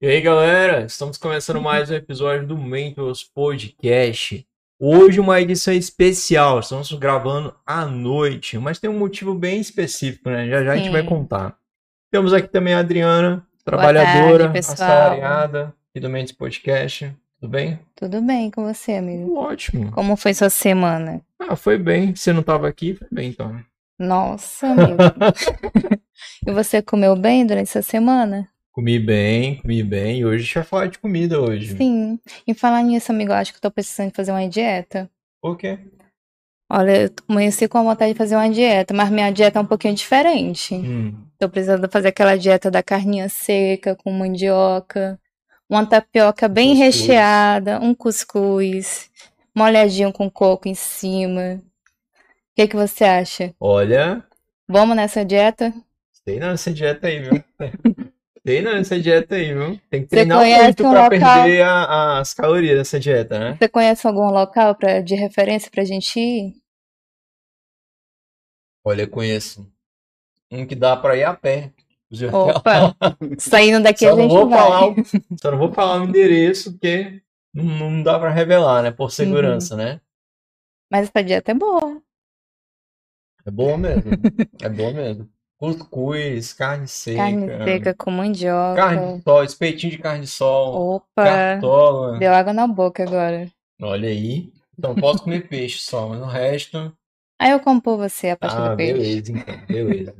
E aí, galera, estamos começando mais um episódio do Mentors Podcast. Hoje uma edição especial, estamos gravando à noite, mas tem um motivo bem específico, né? Já já a gente Sim. vai contar. Temos aqui também a Adriana, trabalhadora, tarde, assalariada aqui do Mendes Podcast. Tudo bem? Tudo bem com você, amigo? Ótimo. Como foi sua semana? Ah, foi bem. Você não estava aqui? Foi bem, então. Nossa, amigo. e você comeu bem durante essa semana? Comi bem, comi bem. E hoje a gente vai falar de comida hoje. Sim. E falar nisso, amigo, acho que eu tô precisando de fazer uma dieta. Por quê? Olha, eu amanheci com a vontade de fazer uma dieta, mas minha dieta é um pouquinho diferente. Hum, Tô precisando fazer aquela dieta da carninha seca com mandioca, uma tapioca bem Cuscuz. recheada, um cuscuz, molhadinho com coco em cima. O que que você acha? olha, Vamos nessa dieta? Sei não nessa dieta aí, viu? Sei não nessa dieta aí, viu? Tem que treinar muito um pra local? perder a- as calorias dessa dieta, né? Você conhece algum local pra, de referência pra gente ir? Olha, eu conheço um que dá pra ir a pé. Opa, saindo daqui Só a gente vou vai. falar só não vou falar o endereço, porque não, não dá pra revelar, né? Por segurança, Uhum. né? Mas essa dieta é boa. É boa mesmo. É boa mesmo. Cuscuz, carne seca. Carne seca com mandioca. Carne de sol, espetinho de carne de sol. Opa, Cartola. deu água na boca agora. Olha aí. Então posso comer peixe só, mas no resto. Aí eu como por você a parte Ah, do peixe. beleza, então, beleza.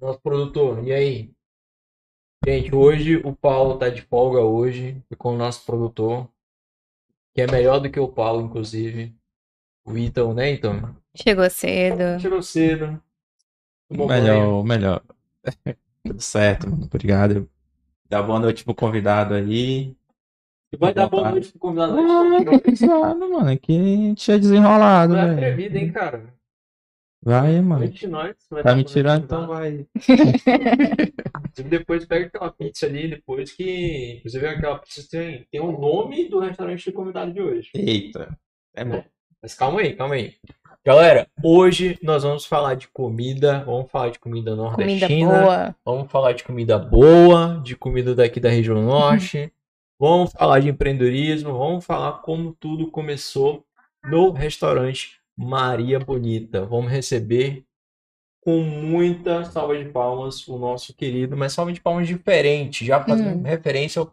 Nosso produtor, e aí? Gente, hoje o Paulo tá de folga hoje, ficou o nosso produtor, que é melhor do que o Paulo, inclusive. O Ítalo, né, então? Chegou cedo. Tirou cedo. Melhor, melhor. Tudo certo, mano. Obrigado. Dá boa noite pro convidado aí. E vai dar boa noite pro convidado. Ah, pesado, mano. Aqui a gente é desenrolado, Não é velho. atrevido, hein, cara? Vai, mano. Nós, vai Tá me tirando, então vai. Inclusive, depois pega aquela pizza ali, depois que. Inclusive, aquela pizza tem, tem o nome do restaurante do convidado de hoje. Eita. É bom. Mas calma aí, calma aí. Galera, hoje nós vamos falar de comida, vamos falar de comida Comida nordestina, boa. vamos falar de comida boa, de comida daqui da região norte, vamos falar de empreendedorismo, vamos falar como tudo começou no restaurante Maria Bonita. Vamos receber com muita salva de palmas o nosso querido, mas salva de palmas diferente, já fazendo Hum. referência ao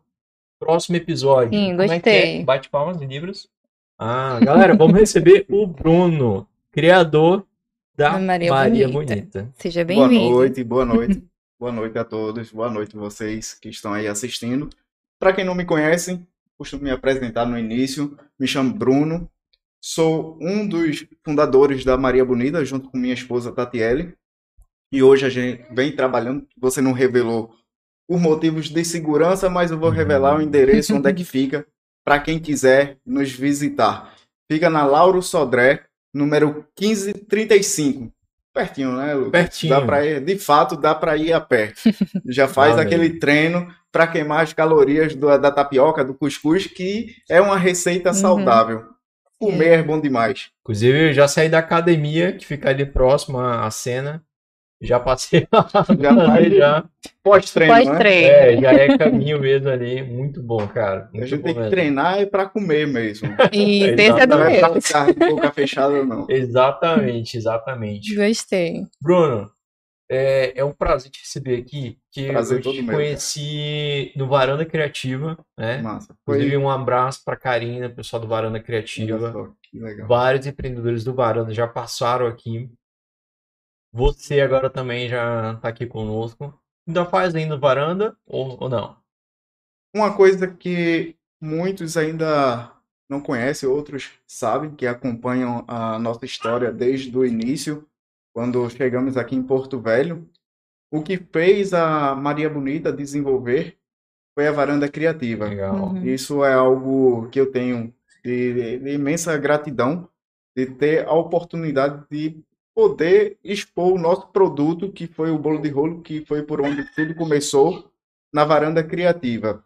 próximo episódio. Sim, Como é que é? gostei. Bate palmas em livros. Ah, galera, vamos receber o Bruno, criador da Maria Maria Bonita. Bonita. Seja Boa bem-vindo. noite, boa noite. boa noite a todos, boa noite vocês que estão aí assistindo. Para quem não me conhece, costumo me apresentar no início. Me chamo Bruno, sou um dos fundadores da Maria Bonita, junto com minha esposa Tatiele. E hoje a gente vem trabalhando. Você não revelou por motivos de segurança, mas eu vou revelar o endereço onde é que fica para quem quiser nos visitar. Fica na Lauro Sodré, número 1535. Pertinho, né, Lucas? Pertinho. Dá pra ir, de fato, dá para ir a pé. Já faz Amém. aquele treino para queimar as calorias do- da tapioca, do cuscuz, que é uma receita Uhum. saudável. Comer é bom demais. Inclusive, eu já saí da academia, que fica ali próximo à cena. Já passei lá. Já vai- já. Pós-treino, né? Pós-treino. É, já é caminho mesmo ali. Muito bom, cara. A Muito gente bom tem que mesmo. treinar é para comer mesmo. E esse é do Não é pra ficar de boca fechada, não. Exatamente, exatamente. Gostei. Bruno, é, é um prazer te receber aqui, que Prazer eu te meu, conheci no Varanda Criativa, né? Massa. Inclusive, Foi. um abraço pra Karina, pessoal do Varanda Criativa. Só, que legal. Vários empreendedores do Varanda já passaram aqui. Você agora também já tá aqui conosco. Ainda faz ainda Varanda ou, ou não? Uma coisa que muitos ainda não conhecem, outros sabem, que acompanham a nossa história desde o início, quando chegamos aqui em Porto Velho. O que fez a Maria Bonita desenvolver foi a varanda criativa. Legal. Uhum. Isso é algo que eu tenho de, de imensa gratidão de ter a oportunidade de poder expor o nosso produto, que foi o bolo de rolo, que foi por onde tudo começou, na varanda criativa.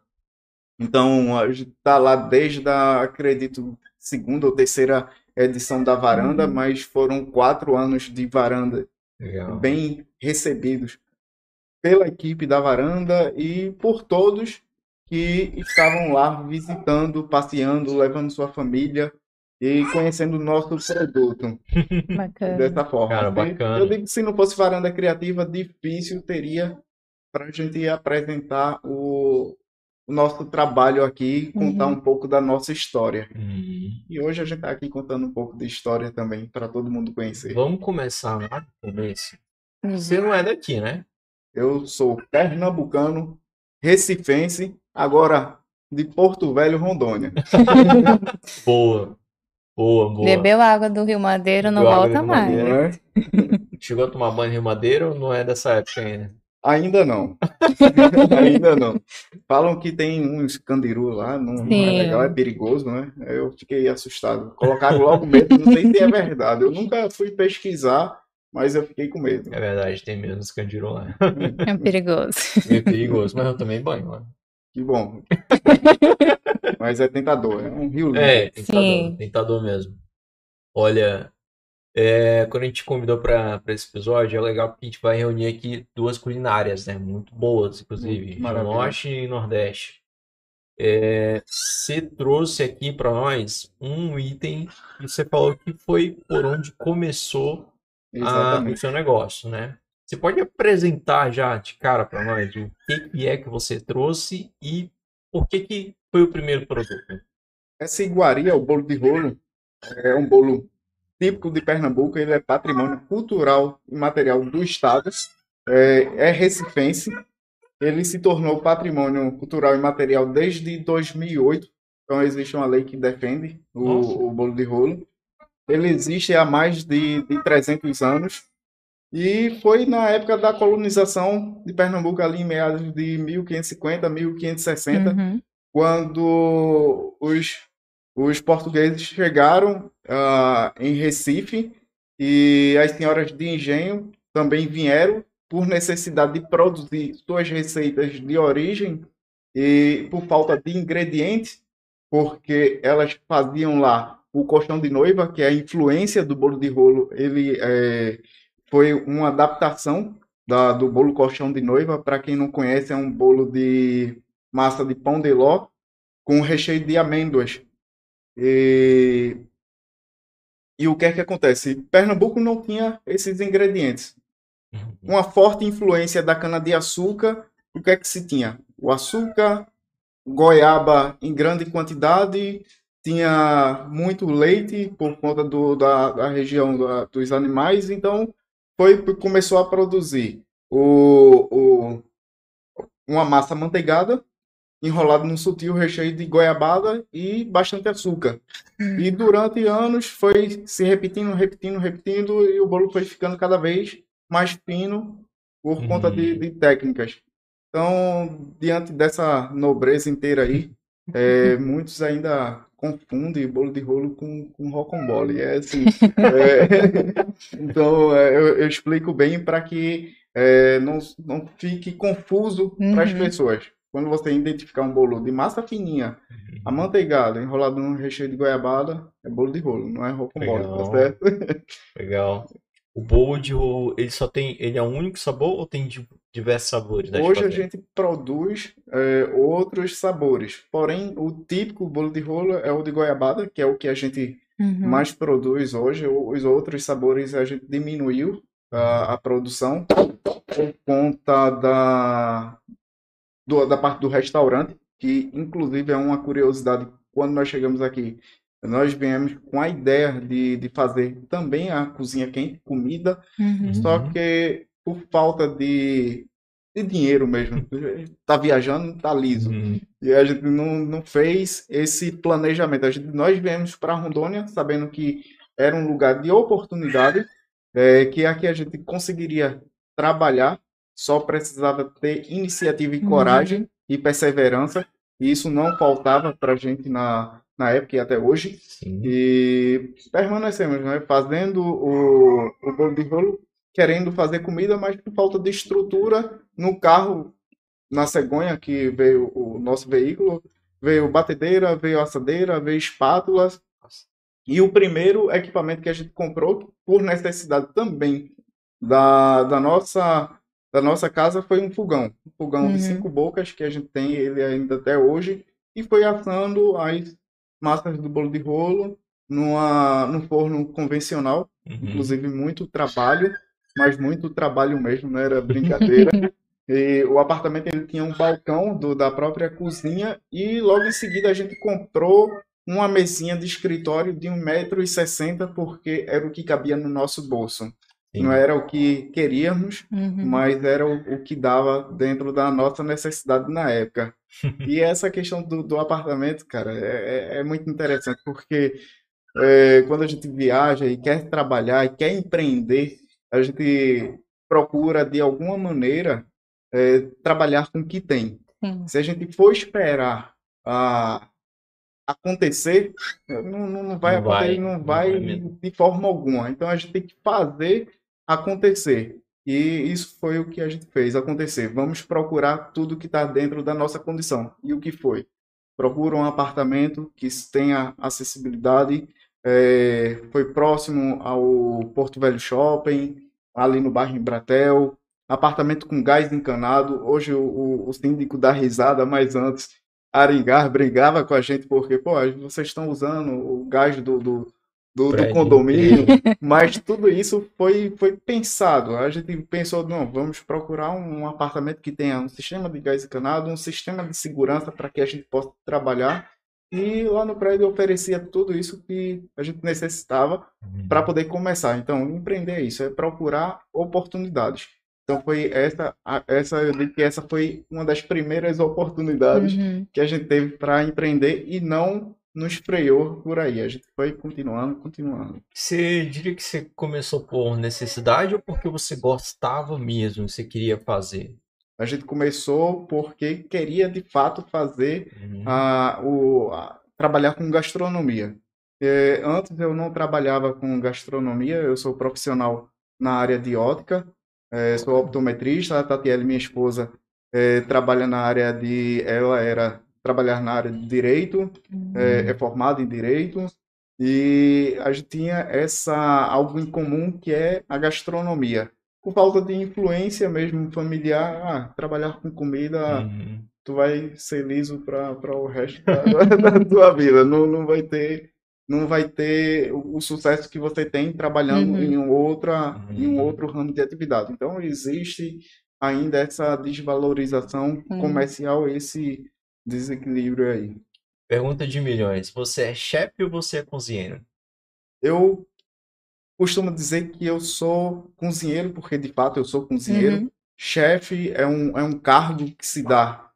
Então, a gente está lá desde a, acredito, segunda ou terceira edição da varanda, Uhum. mas foram quatro anos de varanda Legal. bem recebidos pela equipe da varanda e por todos que estavam lá visitando, passeando, levando sua família e conhecendo o nosso produto Bacana. dessa forma. Cara, bacana. Eu digo que se não fosse varanda criativa, difícil teria para a gente apresentar o, o nosso trabalho aqui, contar Uhum. um pouco da nossa história. Hum. E hoje a gente está aqui contando um pouco de história também, para todo mundo conhecer. Vamos começar lá do começo. Você não é daqui, né? Eu sou pernambucano, recifense, agora de Porto Velho, Rondônia. Boa. Boa, boa. Bebeu água do Rio Madeira, não Bebeu volta do mais. Madeira. Chegou a tomar banho em Rio Madeira ou não é dessa época ainda? Ainda não. Ainda não. Falam que tem uns candiru lá, não, não é legal, é perigoso, né? Eu fiquei assustado. Colocaram logo medo, não sei se é verdade. Eu nunca fui pesquisar, mas eu fiquei com medo. É verdade, tem menos candiru lá. É perigoso. É perigoso, mas eu também banho lá. Que bom. Mas é tentador, é um rio lindo. É, tentador, Sim. tentador mesmo. Olha, é, quando a gente convidou para esse episódio, é legal porque a gente vai reunir aqui duas culinárias, né? Muito boas, inclusive, Muito. Norte e Nordeste. É, você trouxe aqui para nós um item que você falou que foi por onde começou a- o seu negócio, né? Você pode apresentar já de cara para nós o que que é que você trouxe e por que que foi o primeiro produto? Essa iguaria, o bolo de rolo, é um bolo típico de Pernambuco, ele é patrimônio cultural e material do estado, é, é recifense, ele se tornou patrimônio cultural e material desde 2008, então existe uma lei que defende o, o bolo de rolo. Ele existe há mais de, de 300 anos e foi na época da colonização de Pernambuco, ali em meados de 1550, 1560, Uhum. Quando os, os portugueses chegaram ah, em Recife e as senhoras de engenho também vieram por necessidade de produzir suas receitas de origem e por falta de ingredientes, porque elas faziam lá o colchão de noiva, que é a influência do bolo de rolo, ele eh, foi uma adaptação da, do bolo colchão de noiva. Para quem não conhece, é um bolo de massa de pão de ló com recheio de amêndoas. E, e o que é que acontece? Pernambuco não tinha esses ingredientes. Uma forte influência da cana-de-açúcar, o que é que se tinha? O açúcar, goiaba em grande quantidade, tinha muito leite por conta do, da, da região da- dos animais, então foi começou a produzir o, o, uma massa amanteigada enrolada num sutil recheio de goiabada e bastante açúcar. E durante anos foi se repetindo, repetindo, repetindo e o bolo foi ficando cada vez mais fino por Uhum. conta de, de técnicas. Então, diante dessa nobreza inteira aí, é, muitos ainda confundem bolo de rolo com, com rocambole. É assim, é, então, é, eu, eu explico bem para que é, não, não fique confuso para as Uhum. pessoas. Quando você identificar um bolo de massa fininha, amanteigado, enrolado num recheio de goiabada, é bolo de rolo, não é rocambole, tá Legal. certo? Legal. O bolo de rolo, ele só tem, ele é um único sabor ou tem di- diversos sabores? Hoje a gente produz é, outros sabores, porém o típico bolo de rolo é o de goiabada, que é o que a gente Uhum. mais produz hoje. Os outros sabores a gente diminuiu a, a produção por conta da, do- da parte do restaurante, que inclusive é uma curiosidade. Quando nós chegamos aqui, nós viemos com a ideia de, de fazer também a cozinha quente, comida, Uhum. só Uhum. que por falta de, de dinheiro mesmo. Tá viajando, tá liso. Hum, E a gente não, não fez esse planejamento. A gente, nós viemos para Rondônia sabendo que era um lugar de oportunidade, é, que aqui a gente conseguiria trabalhar, só precisava ter iniciativa e Uhum. coragem e perseverança. E isso não faltava para a gente na, na época e até hoje. sim. E permanecemos, né? Fazendo o, o bolo de rolo, querendo fazer comida, mas por falta de estrutura no carro, na cegonha que veio o nosso veículo, veio batedeira, veio assadeira, veio espátulas. E o primeiro equipamento que a gente comprou, por necessidade também da, da nossa da nossa casa foi um fogão. Um fogão Uhum. de cinco bocas, que a gente tem ele ainda até hoje, e foi assando as massas do bolo de rolo numa, num forno convencional, Uhum. inclusive muito trabalho, mas muito trabalho mesmo, não era brincadeira. E o apartamento ele tinha um balcão do, da própria cozinha e logo em seguida a gente comprou uma mesinha de escritório de 1,60m porque era o que cabia no nosso bolso. Sim. Não era o que queríamos, Uhum. mas era o, o que dava dentro da nossa necessidade na época. E essa questão do, do apartamento, cara, é, é- é muito interessante, porque é, quando a gente viaja e quer trabalhar e quer empreender, a gente procura, de alguma maneira, é, trabalhar com o que tem. Sim. Se a gente for esperar a acontecer, não, não, não vai Não vai, acontecer, não não vai vai mesmo. de forma alguma. Então a gente tem que fazer acontecer. E isso foi o que a gente fez acontecer. Vamos procurar tudo que está dentro da nossa condição. E o que foi? Procura um apartamento que tenha acessibilidade, é, foi próximo ao Porto Velho Shopping, ali no bairro Embratel, apartamento com gás encanado. Hoje o, o, o síndico dá risada, mas antes Aringar brigava com a gente porque, pô, vocês estão usando o gás do, do, do, do condomínio, mas tudo isso foi, foi pensado. A gente pensou, não, vamos procurar um apartamento que tenha um sistema de gás encanado, um sistema de segurança para que a gente possa trabalhar. E lá no prédio oferecia tudo isso que a gente necessitava Uhum. para poder começar. Então, empreender é isso, é procurar oportunidades. Então, foi essa, essa, eu digo que essa foi uma das primeiras oportunidades Uhum. que a gente teve para empreender e não nos freou por aí. A gente foi continuando, continuando. Você diria que você começou por necessidade ou porque você gostava mesmo, você queria fazer? A gente começou porque queria de fato fazer Uhum. a, o, a- trabalhar com gastronomia. É, antes eu não trabalhava com gastronomia, eu sou profissional na área de ótica, é, sou optometrista, a Tatiele, minha esposa, é, trabalha na área de, ela era trabalhar na área de direito, é, é formada em direito, e a gente tinha essa algo em comum que é a gastronomia. Por falta de influência mesmo familiar, ah, trabalhar com comida, Uhum. tu vai ser liso para o resto da, da tua vida. Não, não vai ter não vai ter o, o sucesso que você tem trabalhando Uhum. em um outra em um Uhum. outro ramo de atividade. Então existe ainda essa desvalorização Uhum. comercial, esse desequilíbrio aí. Pergunta de milhões. Você é chefe ou você é cozinheiro? Eu costumo dizer que eu sou cozinheiro, porque de fato eu sou cozinheiro. Uhum. Chefe é um, é um cargo que se dá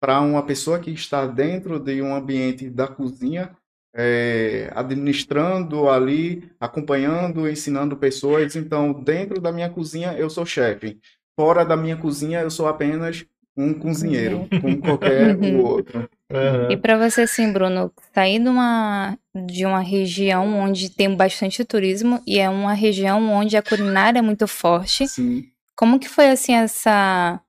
para uma pessoa que está dentro de um ambiente da cozinha, é, administrando ali, acompanhando, ensinando pessoas. Então, dentro da minha cozinha, eu sou chefe. Fora da minha cozinha, eu sou apenas um cozinheiro, como qualquer Uhum. outro. E para você, assim, Bruno, sair de uma, de uma região onde tem bastante turismo e é uma região onde a culinária é muito forte, Sim. como que foi, assim, essa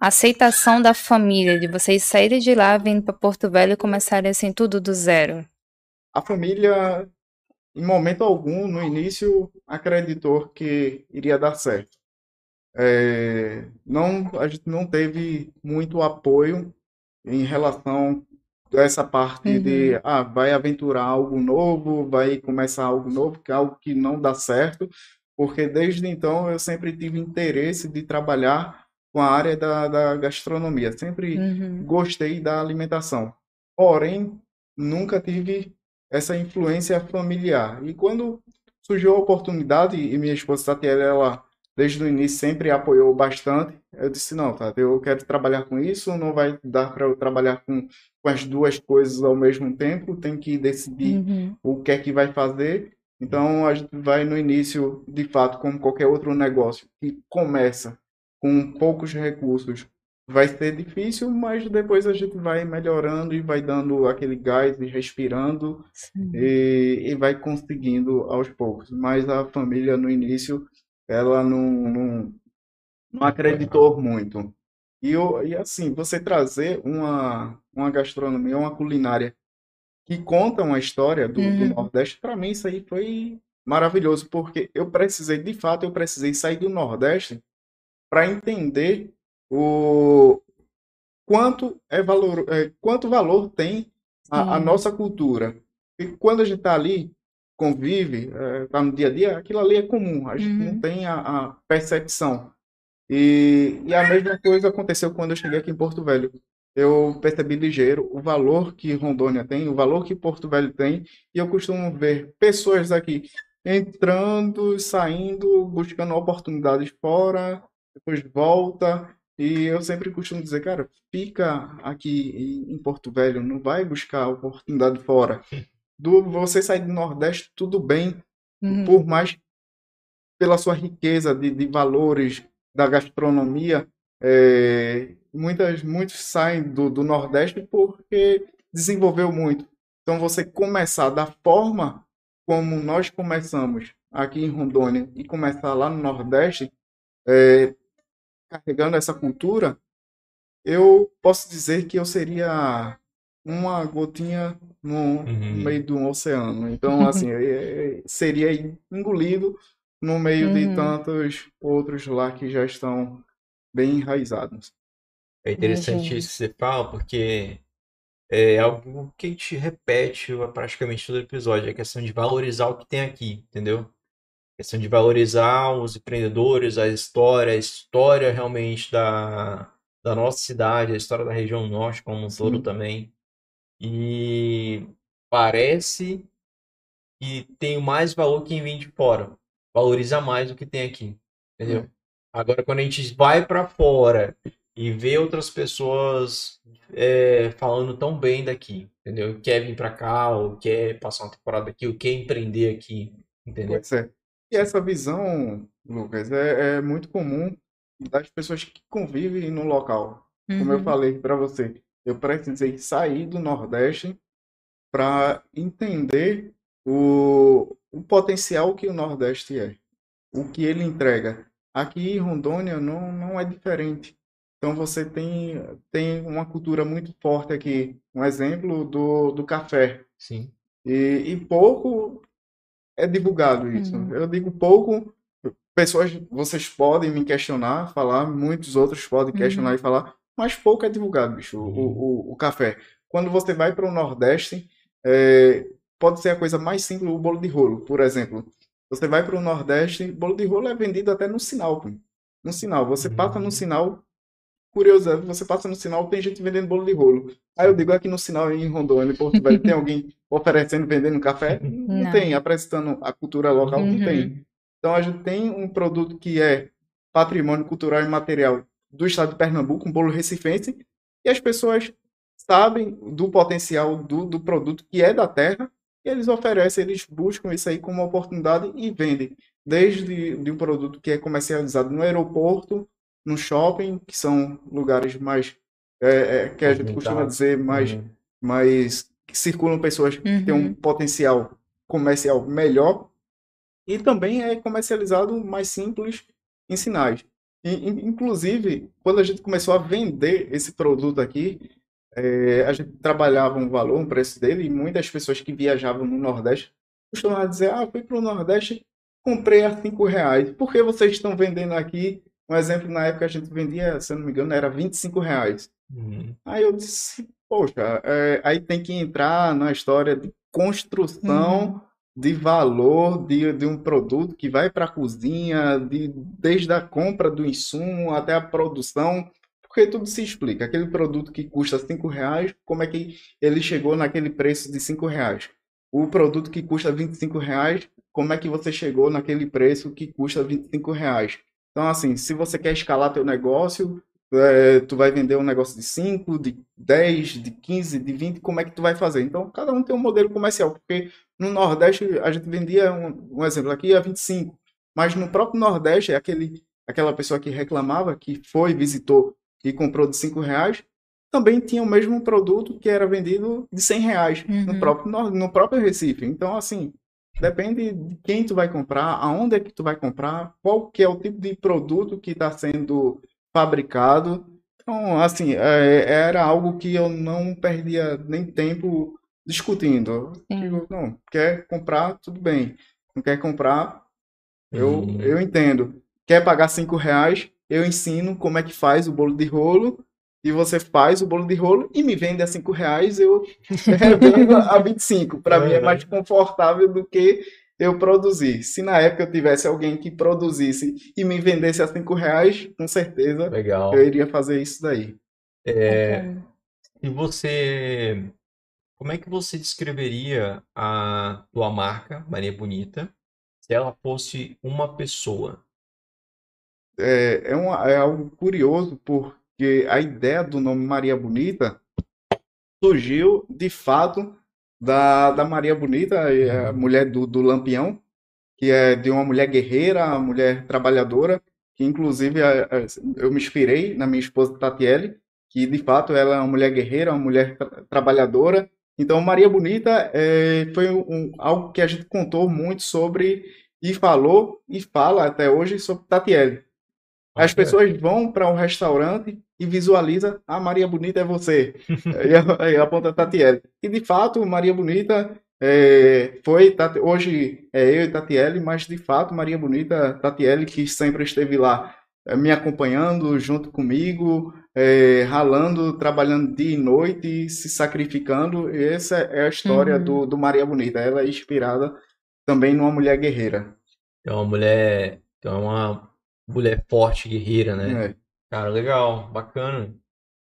aceitação da família, de vocês saírem de lá, vindo para Porto Velho e começarem, assim, tudo do zero? A família, em momento algum, no início, acreditou que iria dar certo. É, não, a gente não teve muito apoio em relação a essa parte de, ah, vai aventurar algo novo, vai começar algo novo, que é algo que não dá certo, porque desde então eu sempre tive interesse de trabalhar com a área da, da gastronomia, sempre Uhum. gostei da alimentação. Porém, nunca tive essa influência familiar. E quando surgiu a oportunidade, e minha esposa Tatiana, ela desde o início sempre apoiou bastante, eu disse, não, Tati, eu quero trabalhar com isso, não vai dar para eu trabalhar com, com as duas coisas ao mesmo tempo, tem que decidir Uhum. o que é que vai fazer. Então a gente vai no início, de fato, como qualquer outro negócio que começa com poucos recursos, vai ser difícil, mas depois a gente vai melhorando e vai dando aquele gás e respirando e, e vai conseguindo aos poucos. Mas a família no início, ela não, não, não acreditou muito. E, eu, e assim, você trazer uma, uma gastronomia, uma culinária que conta uma história do, do Uhum. Nordeste, para mim isso aí foi maravilhoso, porque eu precisei, de fato, eu precisei sair do Nordeste para entender o quanto é valor, é, quanto valor tem a, a nossa cultura. E quando a gente está ali, convive, está no dia a dia, aquilo ali é comum, a gente não Uhum. tem a, a percepção. E, e a mesma coisa aconteceu quando eu cheguei aqui em Porto Velho. Eu percebi ligeiro o valor que Rondônia tem, o valor que Porto Velho tem, e eu costumo ver pessoas aqui entrando, saindo, buscando oportunidades fora, depois volta. E eu sempre costumo dizer, cara, fica aqui em Porto Velho, não vai buscar oportunidade fora. Do você sair do Nordeste, tudo bem, Uhum. por mais pela sua riqueza de, de valores da gastronomia, é, muitas, muitos saem do, do Nordeste porque desenvolveu muito. Então, você começar da forma como nós começamos aqui em Rondônia e começar lá no Nordeste, é, carregando essa cultura, eu posso dizer que eu seria uma gotinha no, Uhum. meio do oceano. Então, assim, é- é- seria engolido no meio de Uhum. tantos outros lá que já estão bem enraizados. É interessante Imagino. isso que você fala, porque é algo que a gente repete praticamente todo episódio, é a questão de valorizar o que tem aqui, entendeu? A questão de valorizar os empreendedores, a história, a história realmente da, da nossa cidade, a história da região norte como um todo também. E parece que tem mais valor quem vem de fora, valoriza mais o que tem aqui, entendeu? É. Agora, quando a gente vai para fora e vê outras pessoas é, falando tão bem daqui, entendeu? Quer vir para cá, ou quer passar uma temporada aqui, ou quer empreender aqui, entendeu? Pois é. E essa visão, Lucas, é, é muito comum das pessoas que convivem no local. Como eu Uhum. falei para você, eu precisei sair do Nordeste para entender o, o potencial que o Nordeste é, o que ele entrega. Aqui em Rondônia não, não é diferente. Então você tem, tem uma cultura muito forte aqui. Um exemplo do, do café. Sim. E, e pouco é divulgado isso. Uhum. Eu digo pouco, pessoas, vocês podem me questionar, falar, muitos outros podem questionar Uhum. e falar, mas pouco é divulgado, bicho, o, Uhum. o, o café. Quando você vai para o Nordeste, é, pode ser a coisa mais simples, o bolo de rolo, por exemplo. Você vai para o Nordeste, bolo de rolo é vendido até no sinal, pô. No sinal. Você passa Uhum. no sinal, curioso, você passa no sinal, tem gente vendendo bolo de rolo. Aí eu digo aqui no sinal em Rondônia, em Porto Velho, tem alguém oferecendo, vendendo café? Não, Não. tem, apresentando a cultura local, não Uhum. tem. Então a gente tem um produto que é patrimônio cultural e material do estado de Pernambuco, um bolo recifense, e as pessoas sabem do potencial do, do produto que é da terra, e eles oferecem, eles buscam isso aí como uma oportunidade e vendem. Desde de um produto que é comercializado no aeroporto, no shopping, que são lugares mais, é, é, que a gente costuma dizer, mais Uhum. mas que circulam pessoas que têm um Uhum. potencial comercial melhor e também é comercializado mais simples em sinais. E, in- inclusive, quando a gente começou a vender esse produto aqui, eh, a gente trabalhava um valor, um preço dele, e muitas pessoas que viajavam no Nordeste costumavam dizer, ah, fui para o Nordeste, comprei a cinco reais. Por que vocês estão vendendo aqui? Um exemplo, na época a gente vendia, se eu não me engano, era 25 reais. Uhum. Aí eu disse, poxa, é, aí tem que entrar na história de construção de valor de, de um produto que vai para a cozinha, de, desde a compra do insumo até a produção, porque tudo se explica. Aquele produto que custa cinco reais, como é que ele chegou naquele preço de cinco reais? O produto que custa 25 reais, como é que você chegou naquele preço que custa 25 reais? Então, assim, se você quer escalar teu negócio, é, tu vai vender um negócio de 5, de 10, de 15, de 20, como é que tu vai fazer? Então, cada um tem um modelo comercial, porque no Nordeste a gente vendia, um, um exemplo aqui, a 25, mas no próprio Nordeste, aquele, aquela pessoa que reclamava, que foi, visitou e comprou de 5 reais, também tinha o mesmo produto que era vendido de 100 reais no Uhum. próprio, Nor- no próprio Recife. Então, assim, depende de quem tu vai comprar, aonde é que tu vai comprar, qual que é o tipo de produto que está sendo fabricado. Então, assim, é, era algo que eu não perdia nem tempo discutindo. Eu digo, não, quer comprar, tudo bem. Não quer comprar, eu, Uhum. eu entendo. Quer pagar cinco reais, eu ensino como é que faz o bolo de rolo, e você faz o bolo de rolo e me vende a 5 reais, eu revendo a 25. Para mim é mais confortável do que eu produzir. Se na época eu tivesse alguém que produzisse e me vendesse a 5 reais, com certeza Legal. eu iria fazer isso daí. É, e você, como é que você descreveria a tua marca, Maria Bonita, se ela fosse uma pessoa? É, é, uma, é algo curioso, porque a ideia do nome Maria Bonita surgiu, de fato, da, da Maria Bonita, a mulher do, do Lampião, que é de uma mulher guerreira, uma mulher trabalhadora, que inclusive eu me inspirei na minha esposa Tatiele, que de fato ela é uma mulher guerreira, uma mulher tra trabalhadora. Então, Maria Bonita é, foi um, algo que a gente contou muito sobre e falou e fala até hoje sobre Tatiele. As pessoas vão para um restaurante e visualiza a ah, Maria Bonita é você. e aponta Tatiele. E de fato, Maria Bonita é, foi hoje é eu e Tatiele, mas de fato Maria Bonita, Tatiele que sempre esteve lá é, me acompanhando junto comigo, é, ralando, trabalhando dia e noite, se sacrificando. E essa é a história uhum. do, do Maria Bonita. Ela é inspirada também numa mulher guerreira. É uma mulher, é uma mulher forte, guerreira, né? Cara, legal, bacana.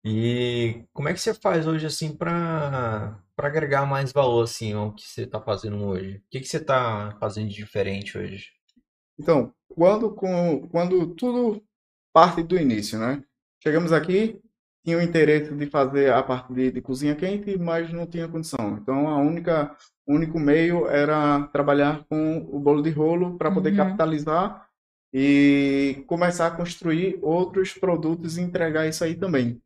E como é que você faz hoje assim para para agregar mais valor assim ao que você está fazendo hoje? O que que você está fazendo de diferente hoje? Então, quando com quando tudo parte do início, né? Chegamos aqui, tinha o interesse de fazer a parte de, de cozinha quente, mas não tinha condição. Então, a única o único meio era trabalhar com o bolo de rolo para poder uhum. capitalizar e começar a construir outros produtos e entregar isso aí também.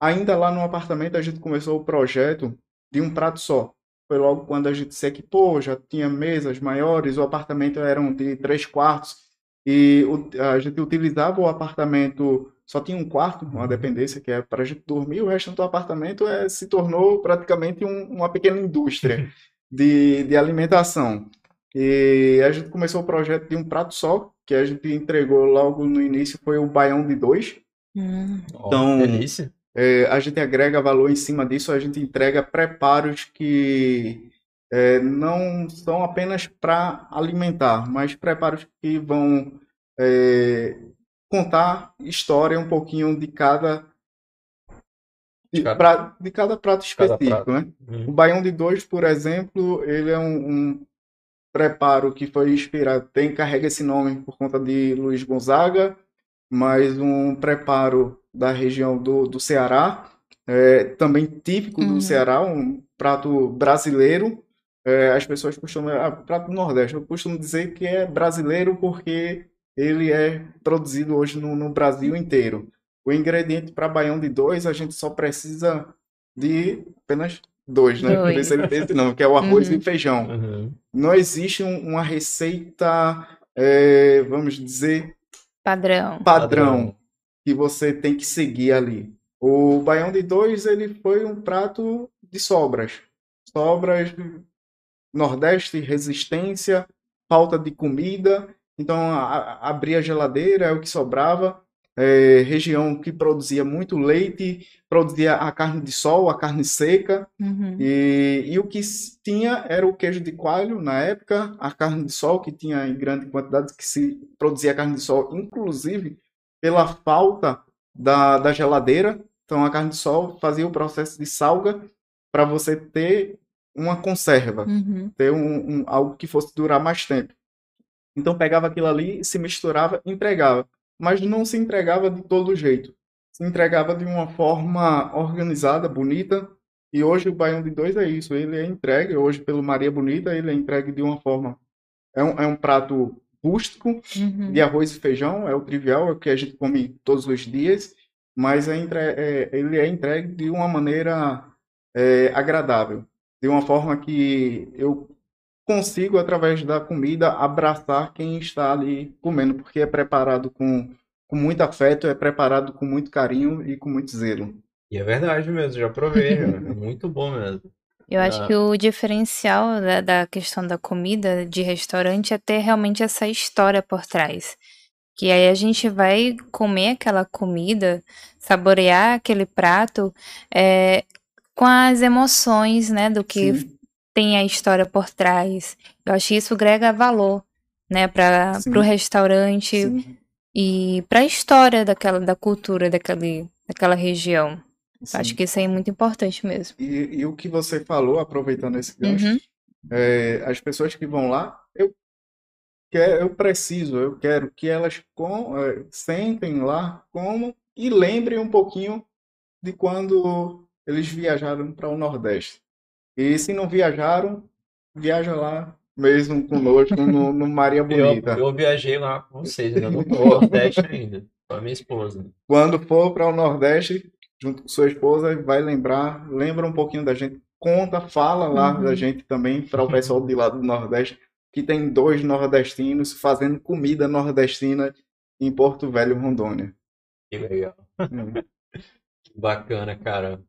Ainda lá no apartamento a gente começou o projeto de um prato só. Foi logo quando a gente se equipou, já tinha mesas maiores, o apartamento era de três quartos e a gente utilizava o apartamento só tinha um quarto, uma dependência que é para a gente dormir, o resto do apartamento é, se tornou praticamente um, uma pequena indústria de, de alimentação. E a gente começou o projeto de um prato só, que a gente entregou logo no início, foi o Baião de dois. Hum. Então, é, a gente agrega valor em cima disso, a gente entrega preparos que é, não são apenas para alimentar, mas preparos que vão é, contar história um pouquinho de cada de, cada, pra, de cada prato específico, cada prato. né? Uhum. O baião de dois, por exemplo, ele é um, um preparo que foi inspirado, tem carrega esse nome por conta de Luiz Gonzaga, mas um preparo da região do, do Ceará, é, também típico do uhum. Ceará, um prato brasileiro. É, as pessoas costumam, ah, prato do Nordeste, eu costumo dizer que é brasileiro porque ele é produzido hoje no, no Brasil inteiro. O ingrediente para baião de dois, a gente só precisa de apenas Dois, né? Dois. Ele tem não, que é o arroz uhum. e feijão. Uhum. Não existe um, uma receita, é, vamos dizer... Padrão. Padrão. Que você tem que seguir ali. O baião de dois, ele foi um prato de sobras. Sobras, Nordeste, resistência, falta de comida. Então, abria a geladeira, é o que sobrava é, região que produzia muito leite, produzia a carne de sol, a carne seca, uhum. e, e, o que tinha era o queijo de coalho na época, a carne de sol, que tinha em grande quantidade, que se produzia carne de sol, inclusive pela falta da, da geladeira. Então a carne de sol fazia o processo de salga para você ter uma conserva, uhum. ter um, um, algo que fosse durar mais tempo. Então pegava aquilo ali, se misturava, entregava mas não se entregava de todo jeito. Se entregava de uma forma organizada, bonita, e hoje o Baião de Dois é isso, ele é entregue, hoje pelo Maria Bonita, ele é entregue de uma forma... É um, é um prato rústico, uhum. de arroz e feijão, é o trivial, é o que a gente come todos os dias, mas é entre, é, ele é entregue de uma maneira é, agradável, de uma forma que eu consigo, através da comida, abraçar quem está ali comendo, porque é preparado com, com muito afeto, é preparado com muito carinho e com muito zelo. E é verdade mesmo, já provei, é muito bom mesmo. Eu acho ah. que o diferencial da, da, questão da comida de restaurante é ter realmente essa história por trás. Que aí a gente vai comer aquela comida, saborear aquele prato é, com as emoções, né, do que Sim. Tem a história por trás. Eu acho que isso agrega valor, né, para o restaurante Sim, e para a história daquela da cultura daquele, daquela região. Acho que isso aí é muito importante mesmo. E, e o que você falou, aproveitando esse gancho, Uhum. é, as pessoas que vão lá, eu quero, eu preciso, eu quero que elas com, é, sentem lá, comam e lembrem um pouquinho de quando eles viajaram para o Nordeste. E se não viajaram, viaja lá mesmo conosco no, no Maria Eu, Bonita. eu viajei lá com vocês, ainda não no Nordeste ainda. Com a minha esposa. Quando for para o Nordeste, junto com sua esposa, vai lembrar, lembra um pouquinho da gente, conta, fala lá Uhum. da gente também para o pessoal de lá do Nordeste, que tem dois nordestinos fazendo comida nordestina em Porto Velho, Rondônia. Que legal. Hum. Bacana, cara.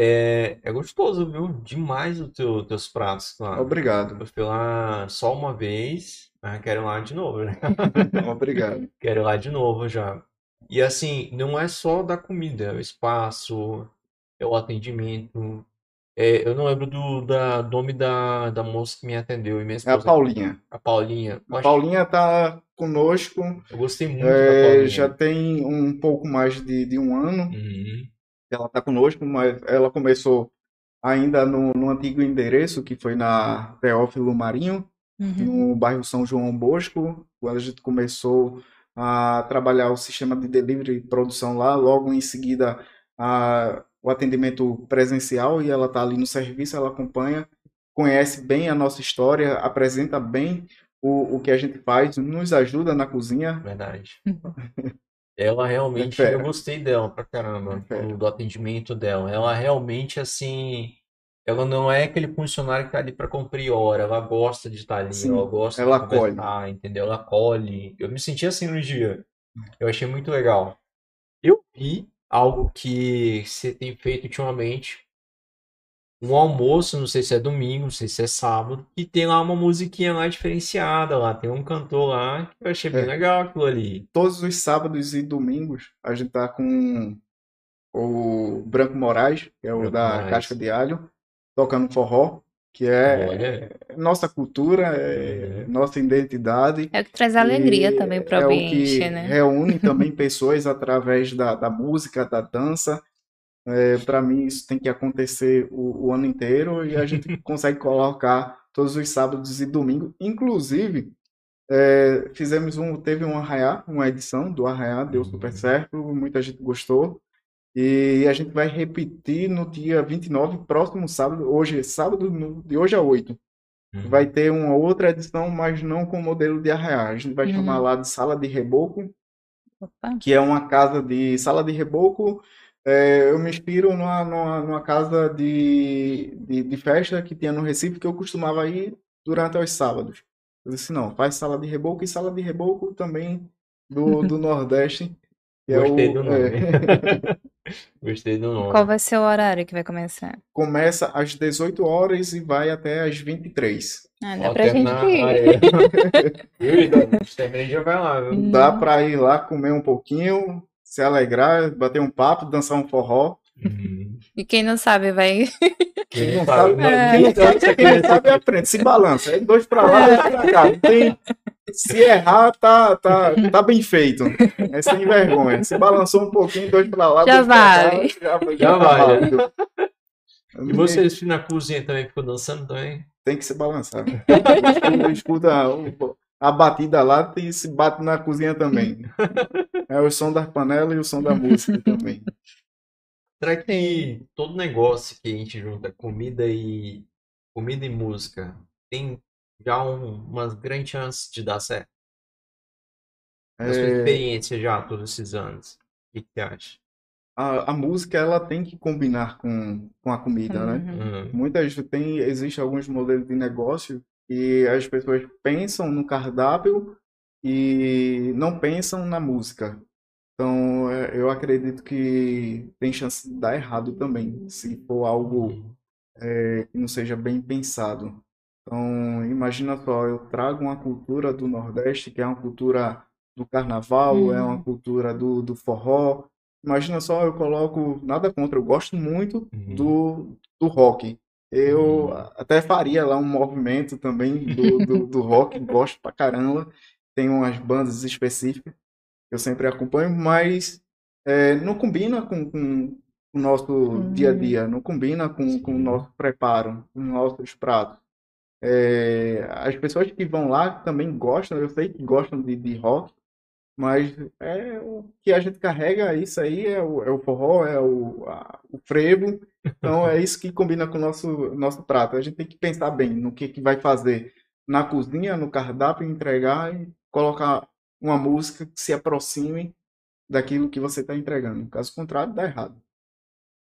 É, é gostoso, viu? Demais os teu, teus pratos, claro. Obrigado, Eu fui lá só uma vez, mas quero ir lá de novo, né? obrigado. Quero ir lá de novo já. E assim, não é só da comida, é o espaço, é o atendimento. É, eu não lembro do da, nome da, da moça que me atendeu e minha É a esposa. Paulinha. A Paulinha. A Paulinha tá conosco, Eu gostei muito da é, Paulinha. já tem um pouco mais de, de um ano Uhum. Ela tá conosco, mas ela começou ainda no, no antigo endereço, que foi na Teófilo Marinho, Uhum. no bairro São João Bosco, quando a gente começou a trabalhar o sistema de delivery e produção lá, logo em seguida a, o atendimento presencial e ela está ali no serviço, ela acompanha, conhece bem a nossa história, apresenta bem o, o que a gente faz, nos ajuda na cozinha. Verdade. Ela realmente, É fera. eu gostei dela pra caramba, É do, do atendimento dela. Ela realmente, assim, ela não é aquele funcionário que tá ali pra cumprir hora, ela gosta de estar ali, Sim, ela gosta ela de acolhe. conversar, entendeu? Ela acolhe. Eu me senti assim no dia. Eu achei muito legal. Eu vi algo que você tem feito ultimamente, um almoço, não sei se é domingo, não sei se é sábado, e tem lá uma musiquinha lá diferenciada lá, tem um cantor lá, que eu achei bem É. legal aquilo ali. Todos os sábados e domingos a gente tá com o Branco Moraes, que é o Branco da Moraes. Casca de Alho, tocando forró, que é Olha, nossa cultura, é nossa identidade. É o que traz alegria também é o ambiente, que né? reúne também pessoas através da, da música, da dança. É, para mim, isso tem que acontecer o, o ano inteiro e a gente consegue colocar todos os sábados e domingos. Inclusive, é, fizemos um, teve um arraiá, uma edição do arraiá, deu super Uhum. certo, muita gente gostou. E a gente vai repetir no dia 29, próximo sábado, hoje, sábado, no- de hoje a 8 Uhum. vai ter uma outra edição, mas não com modelo de arraiá. A gente vai Uhum. chamar lá de Sala de Reboco, Opa. que é uma casa de sala de reboco. É, eu me inspiro numa, numa, numa casa de, de, de festa que tinha no Recife, que eu costumava ir durante os sábados. Eu disse, não, faz sala de reboco e sala de reboco também do, do Nordeste. que é Gostei o- do é, nome. Gostei do nome. Qual vai ser o horário que vai começar? começa às 18 horas e vai até às 23. Ah, dá Ó, pra gente ir. Ah, é. E já vai lá, viu? Dá pra ir lá comer um pouquinho, se alegrar, bater um papo, dançar um forró. Uhum. E quem não sabe vai. Quem não sabe, sabe, não- É. quem sabe, quem sabe aprende, se balança. É dois pra lá, dois pra cá. Não tem- se errar, tá, tá, tá bem feito. É sem vergonha. Se balançou um pouquinho, dois pra lá, Já dois pra cá, vale. já, já Já tá vale. válido. E vocês na cozinha também ficam dançando também? Tem que se balançar. Escuta o- a batida lá e se bate na cozinha também. É o som da panela e o som da música também. Será que todo negócio que a gente junta comida e comida e música tem já um, umas grandes chances de dar certo? A sua É, experiência já todos esses anos. O que que você acha? a, a música ela tem que combinar com, com a comida, né? Uhum. Hum, Muitas tem, existe alguns modelos de negócio e as pessoas pensam no cardápio e não pensam na música. Então, é, eu acredito que tem chance de dar errado também, se for algo é, que não seja bem pensado. Então, imagina só, eu trago uma cultura do Nordeste, que é uma cultura do carnaval, Uhum. é uma cultura do, do forró. Imagina só, eu coloco nada contra, eu gosto muito Uhum. do, do rock. Eu Uhum. até faria lá um movimento também do, do, do rock, gosto pra caramba. Tem umas bandas específicas que eu sempre acompanho, mas é, não combina com, com o nosso dia a dia, não combina com, com o nosso preparo, com os nossos pratos. É, as pessoas que vão lá também gostam, eu sei que gostam de, de rock, mas é o que a gente carrega, isso aí é o, é o forró, é o, a- o frevo, então é isso que combina com o nosso, nosso prato. A gente tem que pensar bem no que, que vai fazer na cozinha, no cardápio, entregar e colocar uma música que se aproxime daquilo que você está entregando. Caso contrário, dá errado.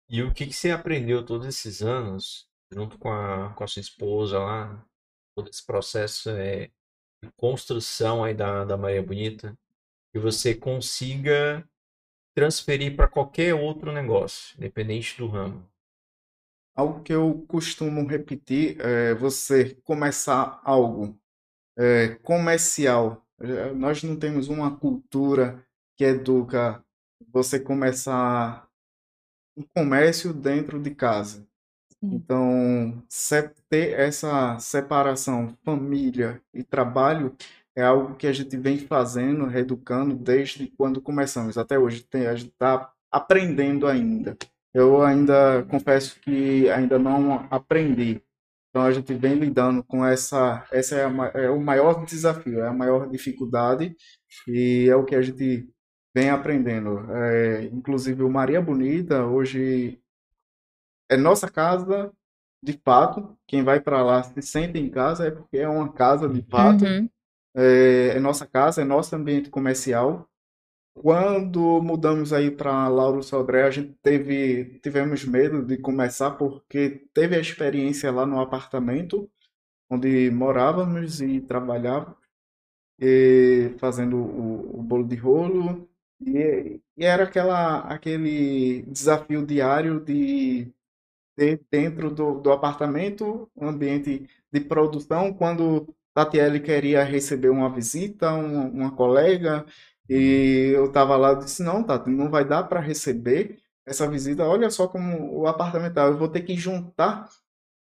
E o que que você aprendeu todos esses anos, junto com a, com a sua esposa lá, todo esse processo é, de construção aí da, da Maria Bonita, que você consiga transferir para qualquer outro negócio, independente do ramo. Algo que eu costumo repetir é você começar algo é, comercial. É, Nós não temos uma cultura que educa você começar um comércio dentro de casa. Então, ter essa separação família e trabalho é algo que a gente vem fazendo, reeducando desde quando começamos. Até hoje tem, a gente está aprendendo ainda. Eu ainda confesso que ainda não aprendi. Então a gente vem lidando com essa, essa é, a é o maior desafio, é a maior dificuldade e é o que a gente vem aprendendo. É, inclusive o Maria Bonita hoje é nossa casa de fato. Quem vai para lá se sente em casa é porque é uma casa de fato. Uhum. É, é nossa casa, é nosso ambiente comercial. Quando mudamos aí para Lauro Sodré, a gente teve, tivemos medo de começar porque teve a experiência lá no apartamento onde morávamos e trabalhávamos, e fazendo o, o bolo de rolo. E, e era aquela, aquele desafio diário de ter dentro do, do apartamento um ambiente de produção. Quando Tatiele queria receber uma visita, um- uma colega, e eu estava lá e disse: Não, Tati, não vai dar para receber essa visita. Olha só como o apartamento tá. Eu vou ter que juntar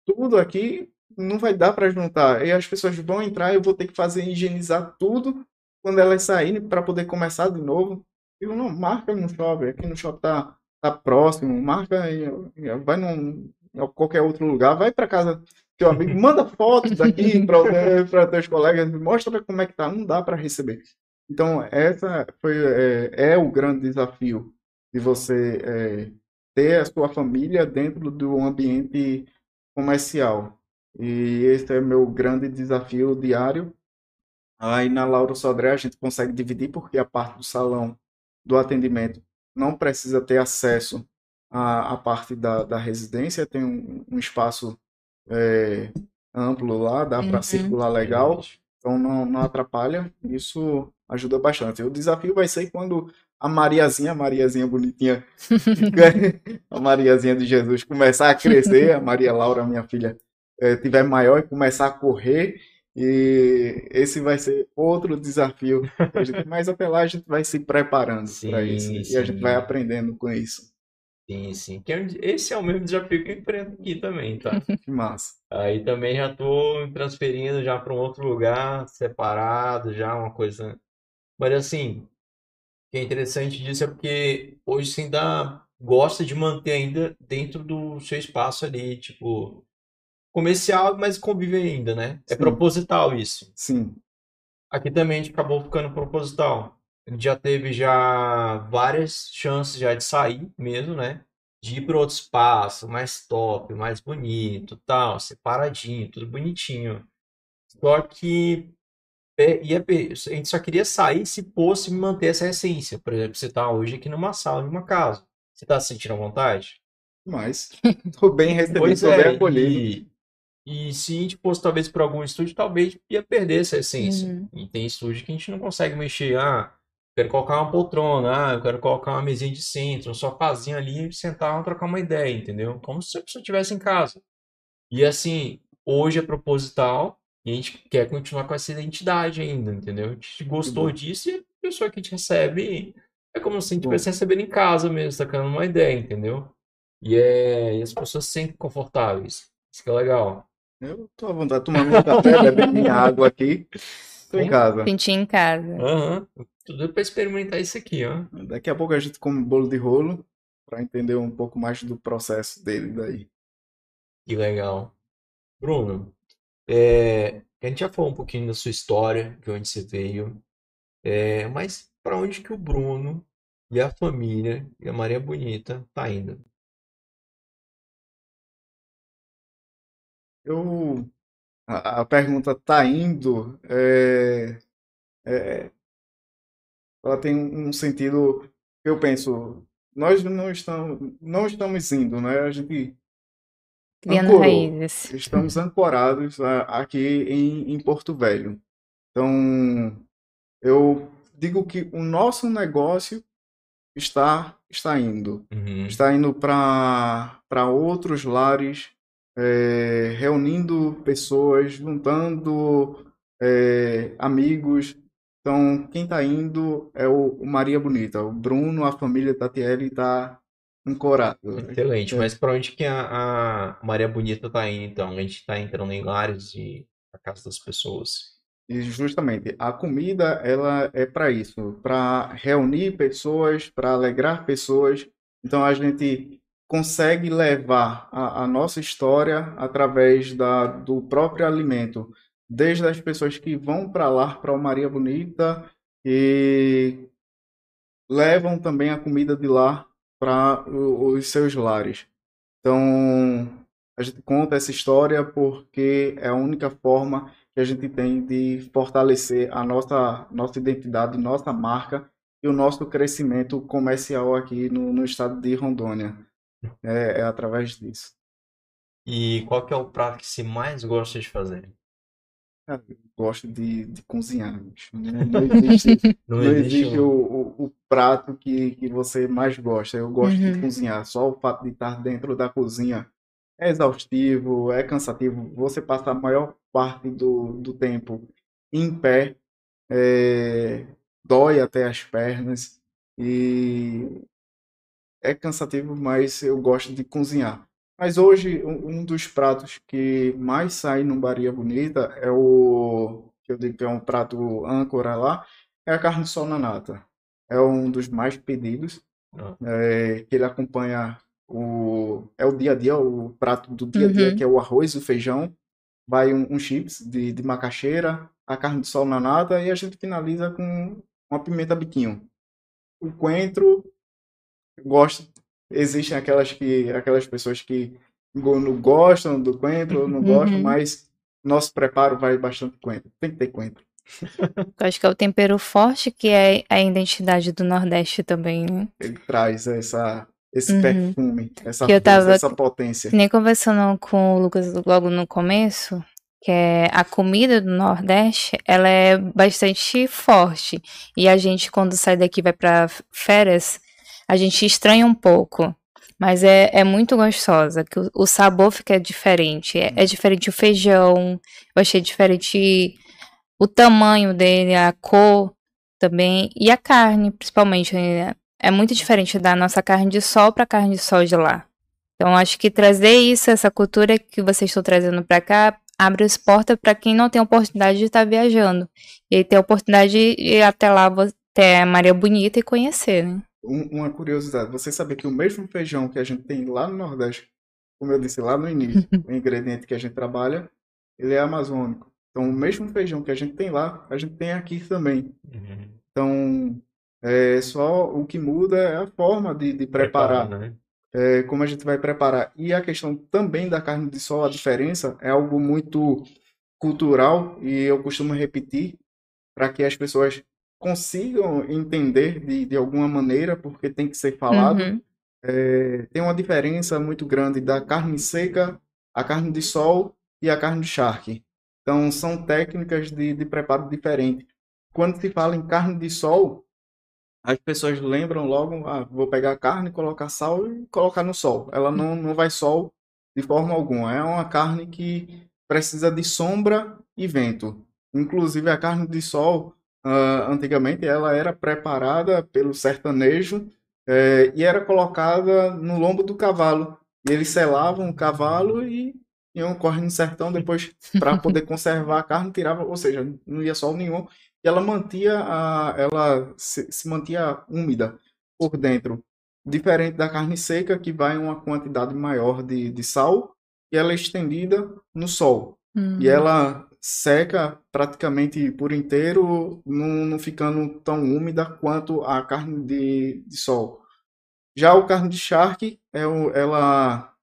tudo aqui, não vai dar para juntar. E as pessoas vão entrar, eu vou ter que fazer higienizar tudo quando elas saírem para poder começar de novo. Eu não marca no shopping, aqui no shopping tá, tá próximo, marca e vai em qualquer outro lugar, vai para casa teu amigo, manda fotos daqui para teus colegas, mostra como é que tá, não dá para receber. Então, essa foi é, é o grande desafio de você é, ter a sua família dentro do ambiente comercial. E esse é meu grande desafio diário. Aí na Lauro Sodré a gente consegue dividir porque a parte do salão do atendimento não precisa ter acesso à, à parte da, da residência, tem um, um espaço é, amplo lá, dá para Uhum. circular legal, então não, não atrapalha. Isso ajuda bastante. O desafio vai ser quando a Mariazinha, a Mariazinha bonitinha, a Mariazinha de Jesus começar a crescer, a Maria Laura, minha filha, eh, tiver maior e começar a correr. E esse vai ser outro desafio. gente- Mas até lá a gente vai se preparando para Sim, isso. E a gente sim. vai aprendendo com isso. Sim, sim. É Esse é o mesmo desafio que eu enfrento aqui também, tá? Que massa. Aí também já tô me transferindo já para um outro lugar, separado, já uma coisa. Mas assim, o que é interessante disso é porque hoje você ainda gosta de manter ainda dentro do seu espaço ali, tipo, comercial, mas convive ainda, né? É Sim. proposital isso. Sim, Aqui também a gente acabou ficando proposital. A gente já teve já várias chances já de sair mesmo, né? De ir para outro espaço, mais top, mais bonito, tal, separadinho, tudo bonitinho. Só que é, ia, per- a gente só queria sair se fosse manter essa essência. Por exemplo, você está hoje aqui numa sala de uma casa. Você está se sentindo à vontade? mas tô bem recebido, Pois tô bem é, acolhido. e, e se a gente fosse talvez para algum estúdio, talvez ia perder essa essência. Uhum. E tem estúdio que a gente não consegue mexer. Ah, quero colocar uma poltrona, ah, eu quero colocar uma mesinha de centro, um sofazinho ali, sentar e trocar uma ideia, entendeu? Como se a pessoa estivesse em casa. E assim, hoje é proposital e a gente quer continuar com essa identidade ainda, entendeu? A gente gostou bom. disso e pessoa que te recebe é como se a gente estivesse recebendo em casa mesmo, sacando uma ideia, entendeu? E, é, e as pessoas se sentem confortáveis. Isso que é legal. Eu tô à vontade tomando um café, bebendo minha água aqui. Tô em casa. Sentir em casa. Aham. Tudo pra experimentar isso aqui, ó. Daqui a pouco a gente come bolo de rolo para entender um pouco mais do processo dele daí. Que legal. Bruno, é, a gente já falou um pouquinho da sua história, de onde você veio, é, mas para onde que o Bruno e a família e a Maria Bonita tá indo? Eu a, a pergunta tá indo é, é, ela tem um sentido eu penso nós não estamos não estamos indo né a gente Criando ancorou raízes. estamos ancorados a- aqui em, em Porto Velho então eu digo que o nosso negócio está está indo Uhum. está indo para para outros lares, é, reunindo pessoas, juntando é, amigos. Então, quem está indo é o, o Maria Bonita. O Bruno, a família Tatiele está ancorado. Excelente. É. Mas para onde que a, a Maria Bonita tá indo, então? A gente tá entrando em lares e a casa das pessoas. E justamente, a comida ela é para isso, para reunir pessoas, para alegrar pessoas. Então a gente consegue levar a, a nossa história através da, do próprio alimento, desde as pessoas que vão para lá, para o Maria Bonita, e levam também a comida de lá para os seus lares. Então a gente conta essa história porque é a única forma que a gente tem de fortalecer a nossa, nossa identidade, nossa marca e o nosso crescimento comercial aqui no, no estado de Rondônia. É, é através disso. E qual que é o prato que você mais gosta de fazer? Cara, eu gosto de, de cozinhar. bicho. Não, não existe, Não não existe existe o, o, o prato que, que você mais gosta. Eu gosto de Uhum. cozinhar. Só o fato de estar dentro da cozinha é exaustivo, é cansativo. Você passa a maior parte do, do tempo em pé, é, dói até as pernas e é cansativo, mas eu gosto de cozinhar. Mas hoje, um um dos pratos que mais sai no Baria Bonita é o, que eu digo que é um prato âncora lá, é a carne de sol na nata. É um dos mais pedidos, Ah. é, que ele acompanha o, é o dia a dia, o prato do dia a dia, Uhum. que é o arroz, o feijão, vai um, um chips de, de macaxeira, a carne de sol na nata e a gente finaliza com uma pimenta biquinho. O coentro, gosto. Existem aquelas que aquelas pessoas que não gostam do coentro, não gostam, Uhum. mas nosso preparo vai bastante coentro. Tem que ter coentro. Eu acho que é o tempero forte que é a identidade do Nordeste também, né? Ele traz essa esse Uhum. perfume, essa Que eu força, tava- essa potência. Nem conversando com o Lucas logo no começo, que é a comida do Nordeste, ela é bastante forte. E a gente, quando sai daqui vai pra férias, a gente estranha um pouco. Mas é, é muito gostosa, que o, o sabor fica diferente. É, é diferente o feijão, eu achei diferente o tamanho dele, a cor também, e a carne, principalmente. É, é muito diferente da nossa carne de sol pra carne de sol de lá. Então, acho que trazer isso, essa cultura que vocês estão trazendo para cá, abre as portas para quem não tem oportunidade de estar viajando. E ter a oportunidade de ir até lá, até Maria Bonita e conhecer, né? Um- uma curiosidade, você sabia que o mesmo feijão que a gente tem lá no Nordeste, como eu disse lá no início, o ingrediente que a gente trabalha, ele é amazônico. Então, o mesmo feijão que a gente tem lá, a gente tem aqui também. Uhum. Então, é só o que muda é a forma de, de preparar, né? é, como a gente vai preparar. E a questão também da carne de sol, a diferença é algo muito cultural e eu costumo repetir para que as pessoas consigam entender de, de alguma maneira, porque tem que ser falado. Uhum. É, tem uma diferença muito grande da carne seca, a carne de sol e a carne de charque. Então, são técnicas de, de preparo diferentes. Quando se fala em carne de sol, as pessoas lembram logo, ah, vou pegar a carne, colocar sal e colocar no sol. Ela não, não vai sol de forma alguma. É uma carne que precisa de sombra e vento. Inclusive, a carne de sol, ah, antigamente ela era preparada pelo sertanejo eh, e era colocada no lombo do cavalo. E eles selavam o cavalo e iam correndo no sertão depois para poder conservar a carne, tirava, ou seja, não ia sol nenhum. E ela mantia a, ela se, se mantia úmida por dentro, diferente da carne seca que vai uma quantidade maior de, de sal e ela é estendida no sol. E ela seca praticamente por inteiro, não, não ficando tão úmida quanto a carne de, de sol. Já o carne de charque, é o- ela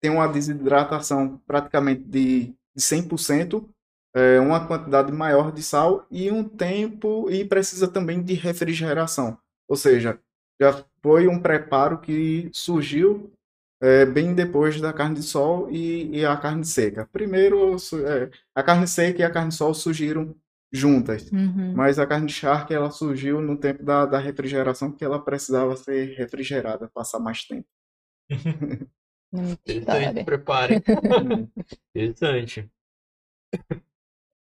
tem uma desidratação praticamente de, de 100%, é, uma quantidade maior de sal e um tempo, e precisa também de refrigeração. Ou seja, já foi um preparo que surgiu é, bem depois da carne de sol e, e a carne seca. Primeiro, é, a carne seca e a carne de sol surgiram juntas. Uhum. Mas a carne de charque ela surgiu no tempo da, da refrigeração, porque ela precisava ser refrigerada, passar mais tempo. Interessante, preparem. Interessante.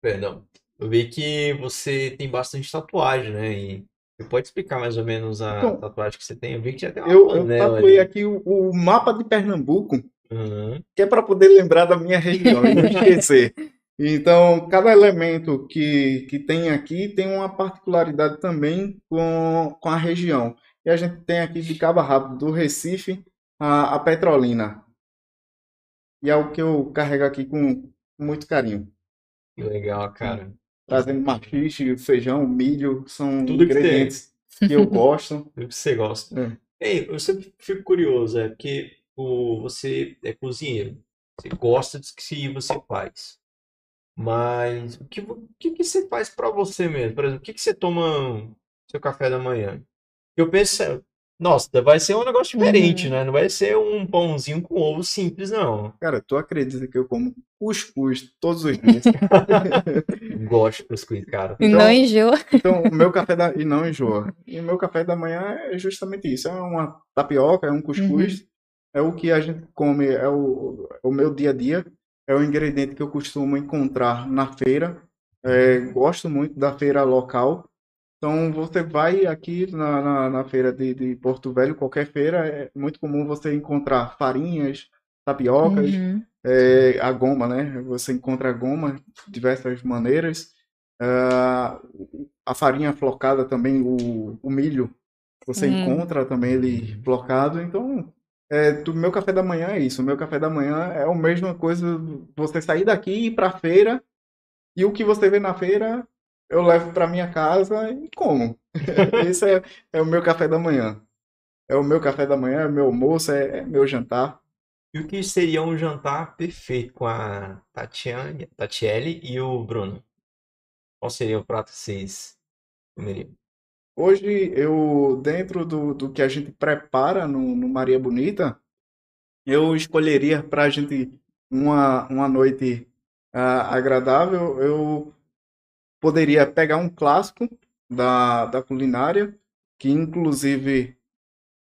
Perdão. Eu vi que você tem bastante tatuagem, né? E pode explicar mais ou menos a Então, tatuagem que você tem? Eu vi que já tem uma Eu, eu tatuei ali. aqui o, o mapa de Pernambuco, Aham. que é para poder lembrar da minha região e não esquecer. Então, cada elemento que, que tem aqui tem uma particularidade também com, com a região. E a gente tem aqui de Cabo Rabo, do Recife a, a Petrolina. E é o que eu carrego aqui com muito carinho. Que legal, cara. Trazendo machixe, feijão, milho, são Tudo que ingredientes que eu gosto. O que você gosta. É. Ei, eu sempre fico curioso, é porque o, você é cozinheiro. Você gosta do que você faz. Mas o que, o que, que você faz pra você mesmo? Por exemplo, o que, que você toma seu café da manhã? Eu penso, nossa, vai ser um negócio diferente, Uhum. né? Não vai ser um pãozinho com ovo simples, não. Cara, tu acredita que eu como cuscuz todos os dias? Gosto de cuscuz, cara. E Então- não enjoa. Então, o meu café da... E não enjoa. E o meu café da manhã é justamente isso. É uma tapioca, é um cuscuz. É o que a gente come, é o, é o meu dia a dia. É o ingrediente que eu costumo encontrar na feira. É, gosto muito da feira local. Então, você vai aqui na, na, na feira de, de Porto Velho, qualquer feira, é muito comum você encontrar farinhas, tapiocas, Uhum. é, a goma, né? Você encontra a goma de diversas maneiras. Ah, a farinha flocada também, o, o milho, você Hum. encontra também ele flocado. Então, é, do meu café da manhã é isso. O meu café da manhã é a mesma coisa, você sair daqui e ir para a feira, e o que você vê na feira, eu levo para minha casa e como. Esse é, é o meu café da manhã. É o meu café da manhã, é meu almoço, é, é meu jantar. E o que seria um jantar perfeito com a Tatiane, Tatiele e o Bruno? Qual seria o prato que vocês comeriam? Hoje, eu, dentro do, do que a gente prepara no, no Maria Bonita, eu escolheria para a gente uma, uma noite ah, agradável, eu poderia pegar um clássico da, da culinária, que inclusive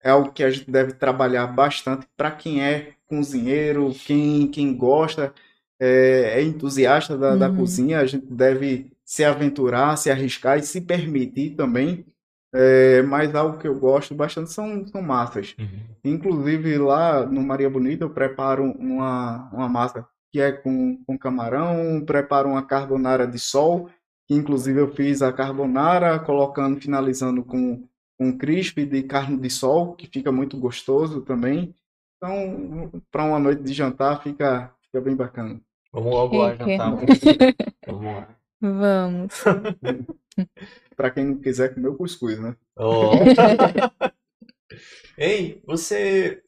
é algo que a gente deve trabalhar bastante para quem é cozinheiro, quem, quem gosta, é, é entusiasta da, da Uhum. cozinha, a gente deve se aventurar, se arriscar e se permitir também. É, mas algo que eu gosto bastante são, são massas. Inclusive lá no Maria Bonita eu preparo uma, uma massa que é com, com camarão, preparo uma carbonara de sol, inclusive eu fiz a carbonara colocando, finalizando com um crisp de carne de sol, que fica muito gostoso também. Então, para uma noite de jantar fica, fica bem bacana. Vamos logo lá jantar. Vamos lá. Vamos. Para quem não quiser comer o cuscuz, né? Ó. Ei, você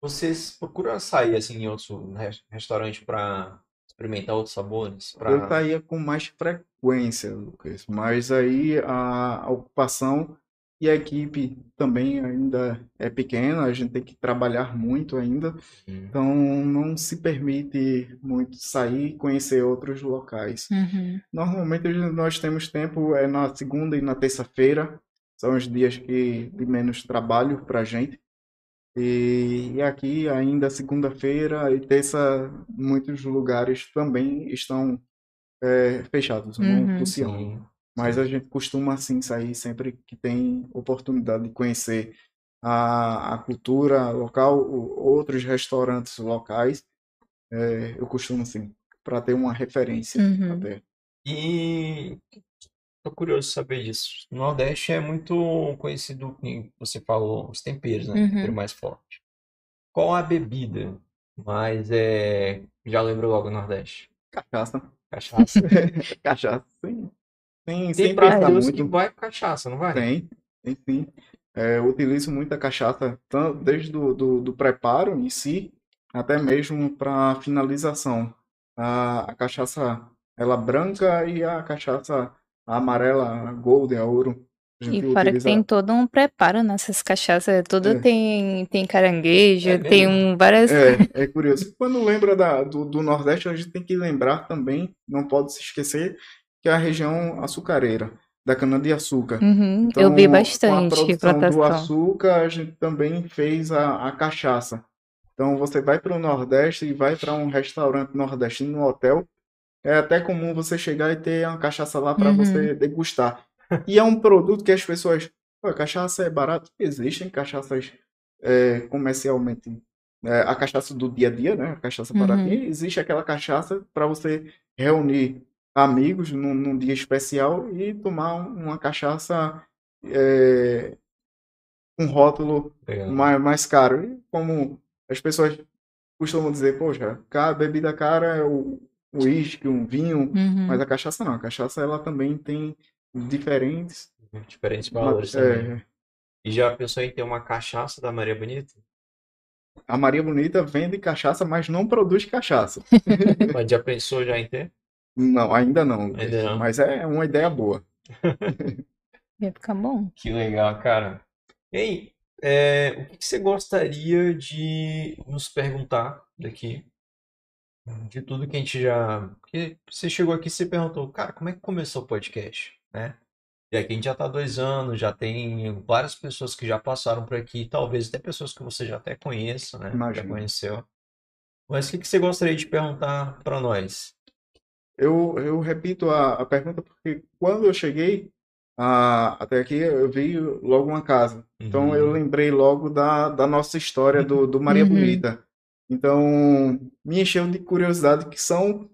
vocês procuram sair assim em outro res- restaurante para experimentar outros sabores? Pra... Eu saía com mais frequência, Lucas, mas aí a, a ocupação e a equipe também ainda é pequena, a gente tem que trabalhar muito ainda, Hum. então não se permite muito sair e conhecer outros locais. Uhum. Normalmente nós temos tempo é na segunda e na terça-feira, são os dias que de menos trabalho para a gente. E, e aqui ainda segunda-feira e terça, muitos lugares também estão é, fechados, não Uhum. funcionam. Sim. Mas a gente costuma, assim, sair sempre que tem oportunidade de conhecer a, a cultura local, outros restaurantes locais. É, eu costumo, assim, para ter uma referência Uhum. até. E tô curioso saber disso. O Nordeste é muito conhecido, você falou, os temperos, né? Uhum. Tempero mais forte. Qual a bebida? Mas é. Já lembro logo o Nordeste. Cachaça. Cachaça. Cachaça, sim. Sem, Tem pratos que muito. vai com cachaça, não vai? Tem, tem sim. É, eu utilizo muita cachaça, tanto desde do, do, do preparo em si, até mesmo para finalização. A, a cachaça, ela branca e a cachaça amarela, a golden, a ouro. A E fora que tem todo um preparo nessas cachaças. Tudo É. tem, tem caranguejo, É tem um, várias. É, é curioso. Quando lembra da, do, do Nordeste, a gente tem que lembrar também, não pode se esquecer, que é a região açucareira, da cana-de-açúcar. Uhum, Então, eu vi com a bastante produção do açúcar, a gente também fez a, a cachaça. Então, você vai para o Nordeste e vai para um restaurante nordestino no hotel, é até comum você chegar e ter uma cachaça lá para Uhum. você degustar. E é um produto que as pessoas, pô, cachaça é barato. Existem cachaças é, comercialmente, é, a cachaça do dia a dia, né? A cachaça Uhum. baratinha. Existe aquela cachaça para você reunir amigos num, num dia especial e tomar um- uma cachaça é, um rótulo Legal. mais, mais caro. E como as pessoas costumam dizer, poxa, ca- bebida cara é o uísque, um vinho, Uhum. mas a cachaça não. A cachaça ela também tem diferentes. Diferentes valores também. é, E já pensou em ter uma cachaça da Maria Bonita? a Maria Bonita vende cachaça, mas não produz cachaça. Mas já pensou já em ter? Não, ainda não. Ainda não. Mas é uma ideia boa. Ia ficar bom. Que legal, cara. E aí, é, o que que você gostaria de nos perguntar daqui? De tudo que a gente já. Porque você chegou aqui e você perguntou, cara, como é que começou o podcast? Né? E aqui a gente já tá há dois anos, já tem várias pessoas que já passaram por aqui, talvez até pessoas que você já até conheça, né? Já Imagino. conheceu. Mas o que que você gostaria de perguntar para nós? Eu, eu repito a, a pergunta porque quando eu cheguei ah, até aqui, eu vi logo uma casa. Então eu Uhum. lembrei logo da, da nossa história do, do Maria Uhum. Bonita. Então me encheu de curiosidade que são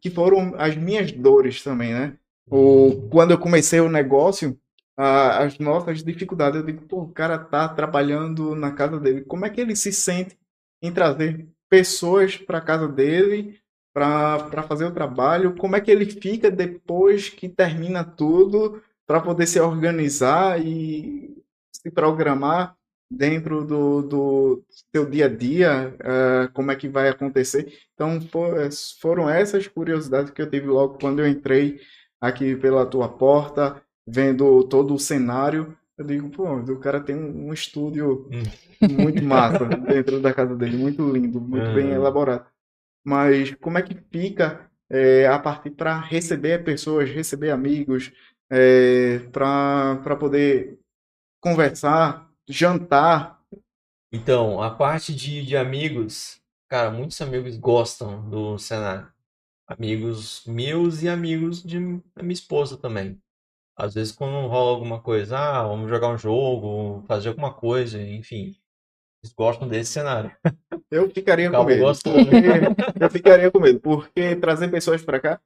que foram as minhas dores também, né? O, quando eu comecei o negócio, a- as nossas dificuldades, eu digo, pô, o cara tá trabalhando na casa dele. Como é que ele se sente em trazer pessoas para casa dele para fazer o trabalho? Como é que ele fica depois que termina tudo para poder se organizar e se programar dentro do, do seu dia a dia? eh, como é que vai acontecer? Então, fo- foram essas curiosidades que eu tive logo quando eu entrei aqui pela tua porta, vendo todo o cenário. Eu digo, pô, o cara tem um, um estúdio muito massa dentro da casa dele, muito lindo, muito bem Ah. elaborado. Mas como é que fica é, a partir para receber pessoas, receber amigos, é, para poder conversar, jantar? Então, a parte de, de amigos, cara, muitos amigos gostam do cenário. Amigos meus e amigos de, da minha esposa também. Às vezes, quando rola alguma coisa, ah, vamos jogar um jogo, fazer alguma coisa, enfim, eles gostam desse cenário. Eu ficaria com medo. porque- eu ficaria com medo, porque trazer pessoas para cá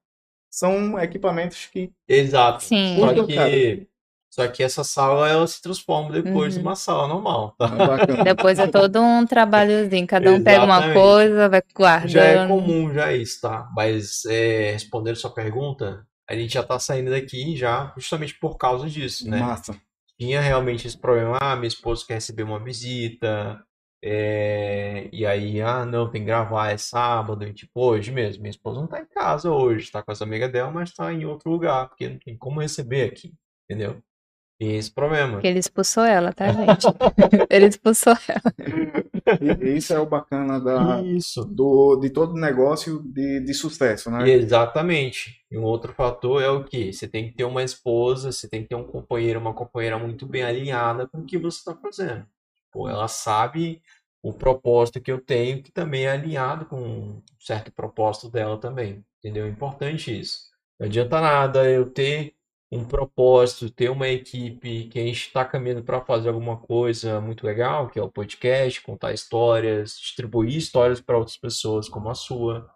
são equipamentos que Exato. Sim. Só que, só que essa sala, ela se transforma depois Uhum. numa sala normal, tá? é. Depois é todo um trabalhozinho. Cada um pega uma Exatamente. coisa, vai Já é guardando. comum já isso, tá? Mas é, respondendo sua pergunta, a gente já tá saindo daqui já justamente por causa disso, né? Massa. Tinha realmente esse problema, ah, minha esposa quer receber uma visita, é, e aí, ah, não, tem que gravar, é sábado, e tipo, hoje mesmo, minha esposa não tá em casa hoje, tá com as amigas dela, mas tá em outro lugar, porque não tem como receber aqui, entendeu? Tem esse problema. Porque ele expulsou ela, tá, gente? ele expulsou ela. E isso é o bacana da, Isso. do, de todo negócio de, de sucesso, né? Exatamente. E um outro fator é o que? Você tem que ter uma esposa, você tem que ter um companheiro, uma companheira muito bem alinhada com o que você está fazendo. Pô, ela sabe o propósito que eu tenho, que também é alinhado com um certo propósito dela também. Entendeu? É importante isso. Não adianta nada eu ter um propósito, ter uma equipe que a gente está caminhando para fazer alguma coisa muito legal, que é o podcast, contar histórias, distribuir histórias para outras pessoas como a sua.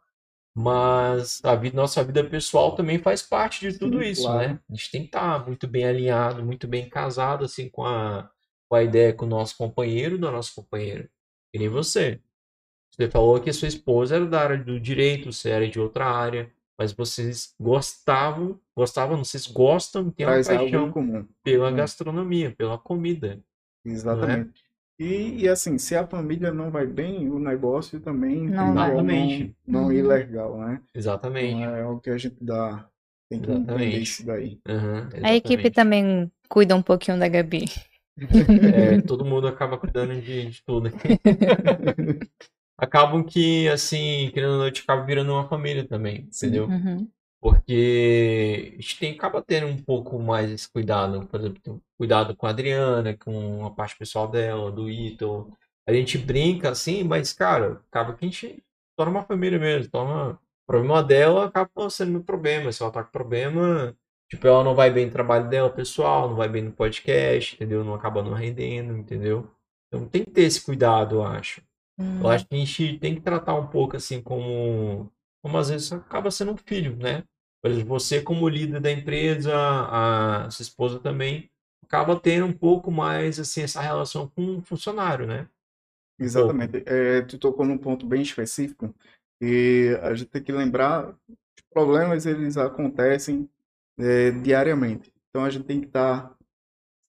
Mas a vida, nossa vida pessoal também faz parte de tudo Sim, isso, claro. né? A gente tem que estar muito bem alinhado, muito bem casado assim com a, com a ideia com o nosso companheiro da nossa companheira. Que nem você. Você falou que a sua esposa era da área do direito, você era de outra área, mas vocês gostavam, gostavam, vocês gostam, têm uma em paixão comum. pela Hum. gastronomia, pela comida. Exatamente. E, e assim, se a família não vai bem, o negócio também Não Exatamente. não, não ir Uhum. legal, né? Então Exatamente. é o que a gente dá, tem que entender Exatamente. isso daí. Aham, A equipe também cuida um pouquinho da Gabi. É, todo mundo acaba cuidando de, de tudo. Acabam que, assim, querendo ou não, a gente acaba virando uma família também, entendeu? Uhum. Porque a gente tem, acaba tendo um pouco mais esse cuidado, por exemplo, cuidado com a Adriana, com a parte pessoal dela, do Ito. A gente brinca assim, mas, cara, acaba que a gente torna uma família mesmo, torna... O problema dela acaba sendo meu problema. Se ela tá com problema, tipo, ela não vai bem no trabalho dela, pessoal, não vai bem no podcast, entendeu? Não acaba não rendendo, entendeu? Então tem que ter esse cuidado, eu acho. Hum. Eu acho que a gente tem que tratar um pouco assim como, como às vezes acaba sendo um filho, né? Por exemplo, você como líder da empresa, a sua esposa também, acaba tendo um pouco mais assim essa relação com o funcionário, né? Exatamente. É, tu tocou num ponto bem específico e a gente tem que lembrar que os problemas eles acontecem é, diariamente. Então a gente tem que estar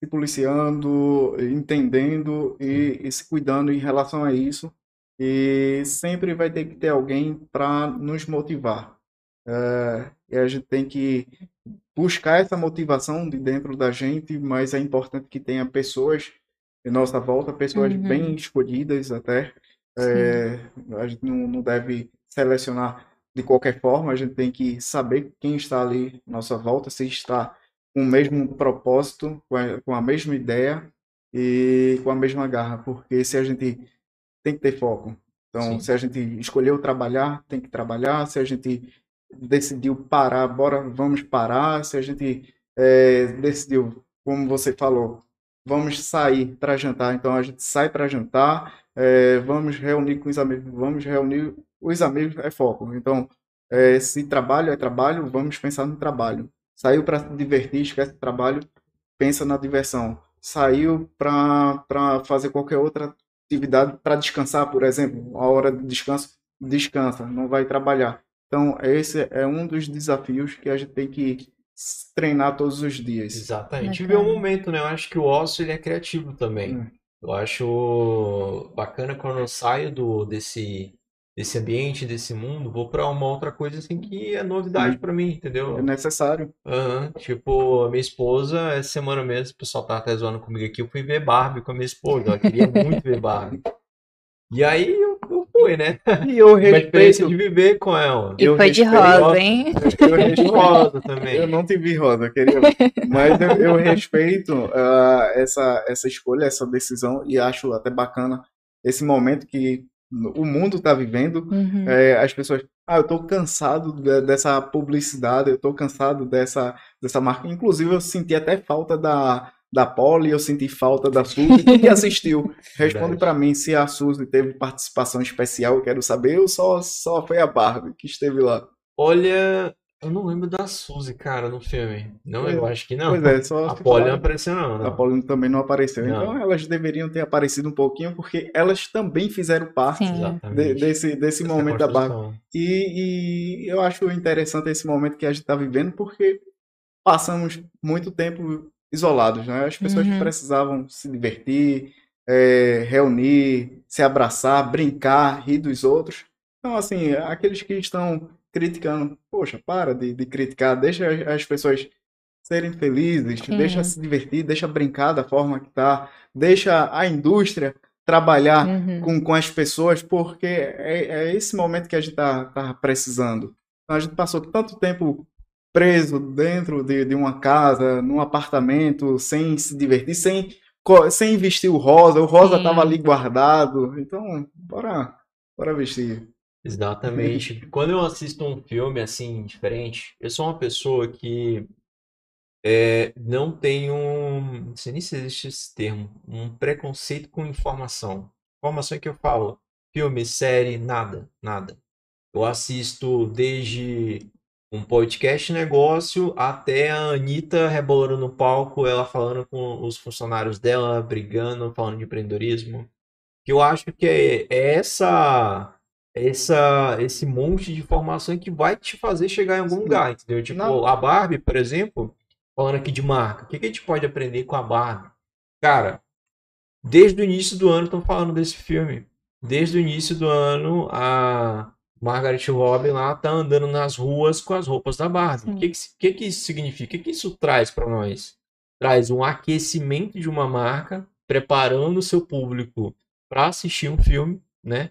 se policiando, entendendo e, e se cuidando em relação a isso. E sempre vai ter que ter alguém para nos motivar. É, e a gente tem que buscar essa motivação de dentro da gente, mas é importante que tenha pessoas em nossa volta, pessoas Uhum. bem escolhidas até. É, a gente não, não deve selecionar de qualquer forma, a gente tem que saber quem está ali à nossa volta, se está com o mesmo propósito, com a, com a mesma ideia e com a mesma garra, porque se a gente tem que ter foco. Então, Sim. se a gente escolheu trabalhar, tem que trabalhar. Se a gente decidiu parar, bora, vamos parar. Se a gente é, decidiu, como você falou, vamos sair para jantar, então a gente sai para jantar. é, vamos reunir com os amigos, vamos reunir os amigos, é foco. Então, é, se trabalho é trabalho, vamos pensar no trabalho. Saiu para se divertir, esquece o trabalho, pensa na diversão. Saiu para fazer qualquer outra atividade para descansar, por exemplo, a hora de descanso, descansa, não vai trabalhar. Então, esse é um dos desafios que a gente tem que treinar todos os dias. Exatamente. Bacana. Viver um momento, né? Eu acho que o ócio ele é criativo também. Hum. Eu acho bacana quando eu saio do desse desse ambiente, desse mundo, vou pra uma outra coisa assim que é novidade pra mim, entendeu? É necessário. Aham, Tipo, a minha esposa, essa semana mesmo, o pessoal tá até zoando comigo aqui, eu fui ver Barbie com a minha esposa, ela queria muito ver Barbie. E aí eu, eu fui, né? E eu respeito. de viver com ela. E Eu foi de rosa, hein? Eu respeito. rosa também. Eu não te vi, Rosa, eu queria. Mas eu, eu respeito ah, essa, essa escolha, essa decisão e acho até bacana esse momento que o mundo está vivendo. Uhum. É, as pessoas, ah, eu tô cansado de- dessa publicidade, eu tô cansado dessa, dessa marca. Inclusive, eu senti até falta da, da Polly, eu senti falta da Suzy. Quem que assistiu? Responde pra mim se a Suzy teve participação especial, eu quero saber. Eu só, só foi a Barbie que esteve lá. Olha, eu não lembro da Suzy, cara, no filme. Não, eu acho que não. Pois é, só A Polly não apareceu, não. A não. Pauline também não apareceu. Não. Então elas deveriam ter aparecido um pouquinho, porque elas também fizeram parte de- desse, desse Essa momento da construção. E, e eu acho interessante esse momento que a gente está vivendo, porque passamos muito tempo isolados, né? As pessoas Uhum. precisavam se divertir, é, reunir, se abraçar, brincar, rir dos outros. Então, assim, aqueles que estão criticando, poxa, para de, de criticar, deixa as- as pessoas serem felizes, Sim. deixa se divertir, deixa brincar da forma que tá, deixa a indústria trabalhar Uhum. com, com as pessoas, porque é, é esse momento que a gente tá, tá precisando. Então, a gente passou tanto tempo preso dentro de, de uma casa, num apartamento, sem se divertir, sem, sem vestir o rosa. O rosa estava ali guardado. Então, bora, bora vestir. Exatamente. Quando eu assisto um filme assim diferente, eu sou uma pessoa que é, não tem um, não sei nem se existe esse termo, um preconceito com informação. Informação que eu falo, filme, série, nada, nada. Eu assisto desde um podcast negócio até a Anitta rebolando no palco, ela falando com os funcionários dela, brigando, falando de empreendedorismo. Que eu acho que é, é essa essa esse monte de informação que vai te fazer chegar em algum Sim. lugar, entendeu? Tipo, Não. a Barbie, por exemplo, falando aqui de marca, o que, que a gente pode aprender com a Barbie? Cara, desde o início do ano estão falando desse filme. Desde o início do ano, a Margaret Robbie lá tá andando nas ruas com as roupas da Barbie. O que, que, que que isso significa? O que, que isso traz para nós? Traz um aquecimento de uma marca, preparando o seu público para assistir um filme, né?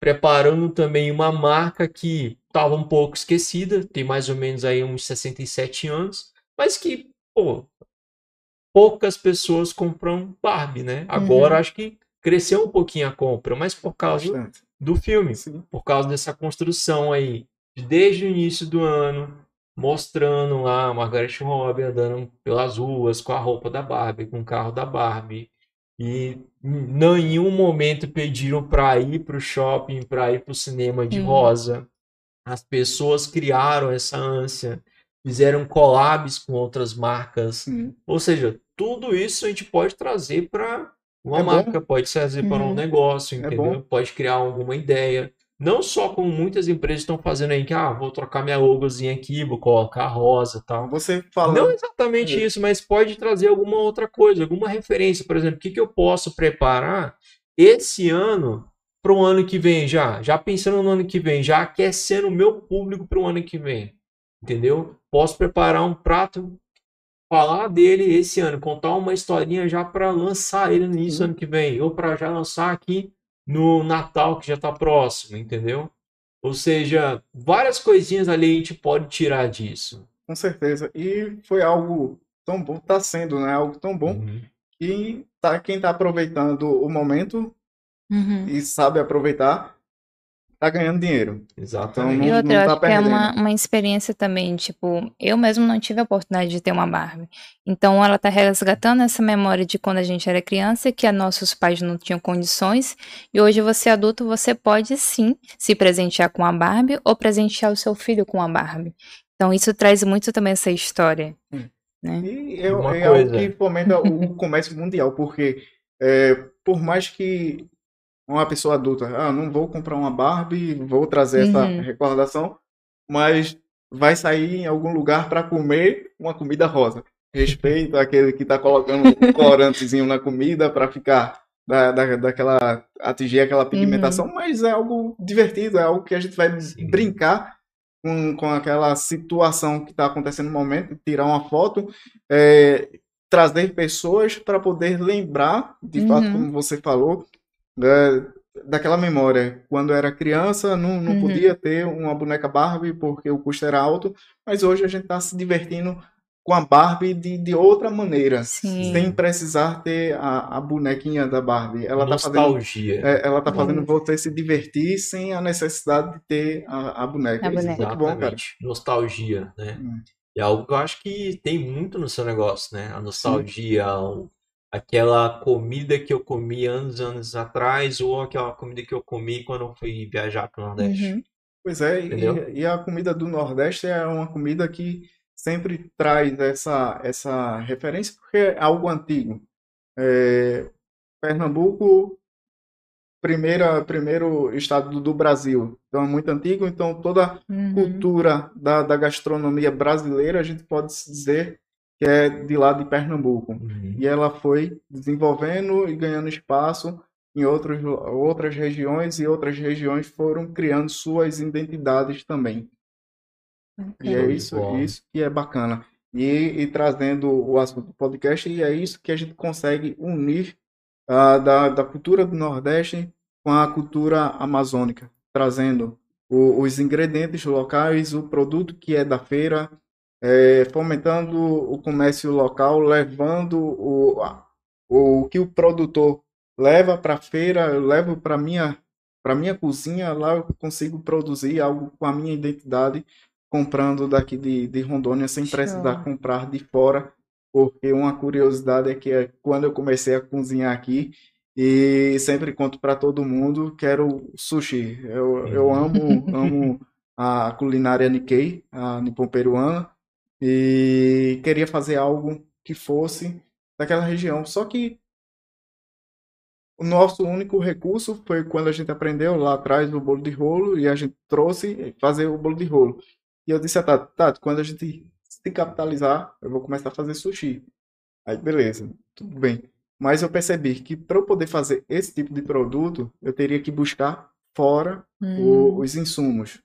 Preparando também uma marca que estava um pouco esquecida, tem mais ou menos aí uns 67 anos, mas que, pô, poucas pessoas compram Barbie, né? Agora acho que cresceu um pouquinho a compra, mas por causa Bastante. do filme, Sim. por causa dessa construção aí, de desde o início do ano, mostrando lá a Margaret Robbie andando pelas ruas com a roupa da Barbie, com o carro da Barbie. E em nenhum momento pediram para ir para o shopping, para ir para o cinema de Hum. rosa. As pessoas criaram essa ânsia, fizeram collabs com outras marcas. Sim. Ou seja, tudo isso a gente pode trazer para uma É bom. marca, pode trazer para um Uhum. negócio, É entendeu? bom. Pode criar alguma ideia. Não só como muitas empresas estão fazendo aí, que ah, vou trocar minha logozinha aqui, vou colocar rosa e tal. Você falando. Não exatamente É. isso, mas pode trazer alguma outra coisa, alguma referência. Por exemplo, o que, que eu posso preparar esse ano para o ano que vem já? Já pensando no ano que vem, já aquecendo o meu público para o ano que vem. Entendeu? Posso preparar um prato, falar dele esse ano, contar uma historinha já para lançar ele no início do Sim. ano que vem, ou para já lançar aqui no Natal que já está próximo, entendeu? Ou seja, várias coisinhas ali a gente pode tirar disso. Com certeza. E foi algo tão bom, tá sendo, né? Algo tão bom. Uhum. E tá, quem tá aproveitando o momento Uhum. e sabe aproveitar, tá ganhando dinheiro. Exatamente. Não- E outra, não eu tá acho que é uma, perdendo. uma experiência também, tipo, eu mesmo não tive a oportunidade de ter uma Barbie. Então ela tá resgatando essa memória de quando a gente era criança, que a nossos pais não tinham condições, e hoje você adulto, você pode sim se presentear com a Barbie ou presentear o seu filho com a Barbie. Então isso traz muito também essa história, Hum. né? E é, Uma é algo coisa. que fomenta o comércio mundial, porque é, por mais que uma pessoa adulta, ah, não vou comprar uma Barbie, vou trazer essa Uhum. recordação, mas vai sair em algum lugar para comer uma comida rosa. Respeito aquele que está colocando um corantezinho na comida para ficar da, da, daquela atingir aquela pigmentação, mas é algo divertido, é algo que a gente vai Sim. brincar com, com aquela situação que está acontecendo no momento, tirar uma foto, é, trazer pessoas para poder lembrar, de fato, Uhum. como você falou, é, daquela memória. Quando era criança, não, não Uhum. podia ter uma boneca Barbie porque o custo era alto, mas hoje a gente está se divertindo com a Barbie de, de outra maneira, Sim. sem precisar ter a, a bonequinha da Barbie. Ela está fazendo Nostalgia. é, ela tá fazendo Isso. você se divertir sem a necessidade de ter a, a boneca. A é boneca. muito bom, cara. Exatamente. Nostalgia, né? Hum. É algo que eu acho que tem muito no seu negócio, né? A nostalgia, o- aquela comida que eu comi anos, anos atrás, ou aquela comida que eu comi quando eu fui viajar para o Nordeste. Uhum. Pois é, Entendeu? e, e a comida do Nordeste é uma comida que sempre traz essa, essa referência, porque é algo antigo. É, Pernambuco, primeira, primeiro estado do, do Brasil, então é muito antigo, então toda Uhum. cultura da, da gastronomia brasileira, a gente pode dizer que é de lá de Pernambuco. Uhum. E ela foi desenvolvendo e ganhando espaço em outros, outras regiões, e outras regiões foram criando suas identidades também. E é isso, isso que é bacana. E, e trazendo o assunto do podcast, e é isso que a gente consegue unir ah, da, da cultura do Nordeste com a cultura amazônica, trazendo o- os ingredientes locais, o produto que é da feira, eh, fomentando o comércio local, levando o, a- o que o produtor leva para a feira, eu levo para minha para minha cozinha, lá eu consigo produzir algo com a minha identidade comprando daqui de, de Rondônia sem Show. precisar comprar de fora, porque uma curiosidade é que é quando eu comecei a cozinhar aqui, e sempre conto para todo mundo, quero sushi. Eu, eu amo, amo a culinária Nikkei, a Nippon peruana, e queria fazer algo que fosse daquela região. Só que o nosso único recurso foi quando a gente aprendeu lá atrás o bolo de rolo e a gente trouxe fazer o bolo de rolo. E eu disse a Tati, Tati, quando a gente se capitalizar, eu vou começar a fazer sushi. Aí, beleza, tudo bem. Mas eu percebi que para eu poder fazer esse tipo de produto, eu teria que buscar fora o- Hum, os insumos.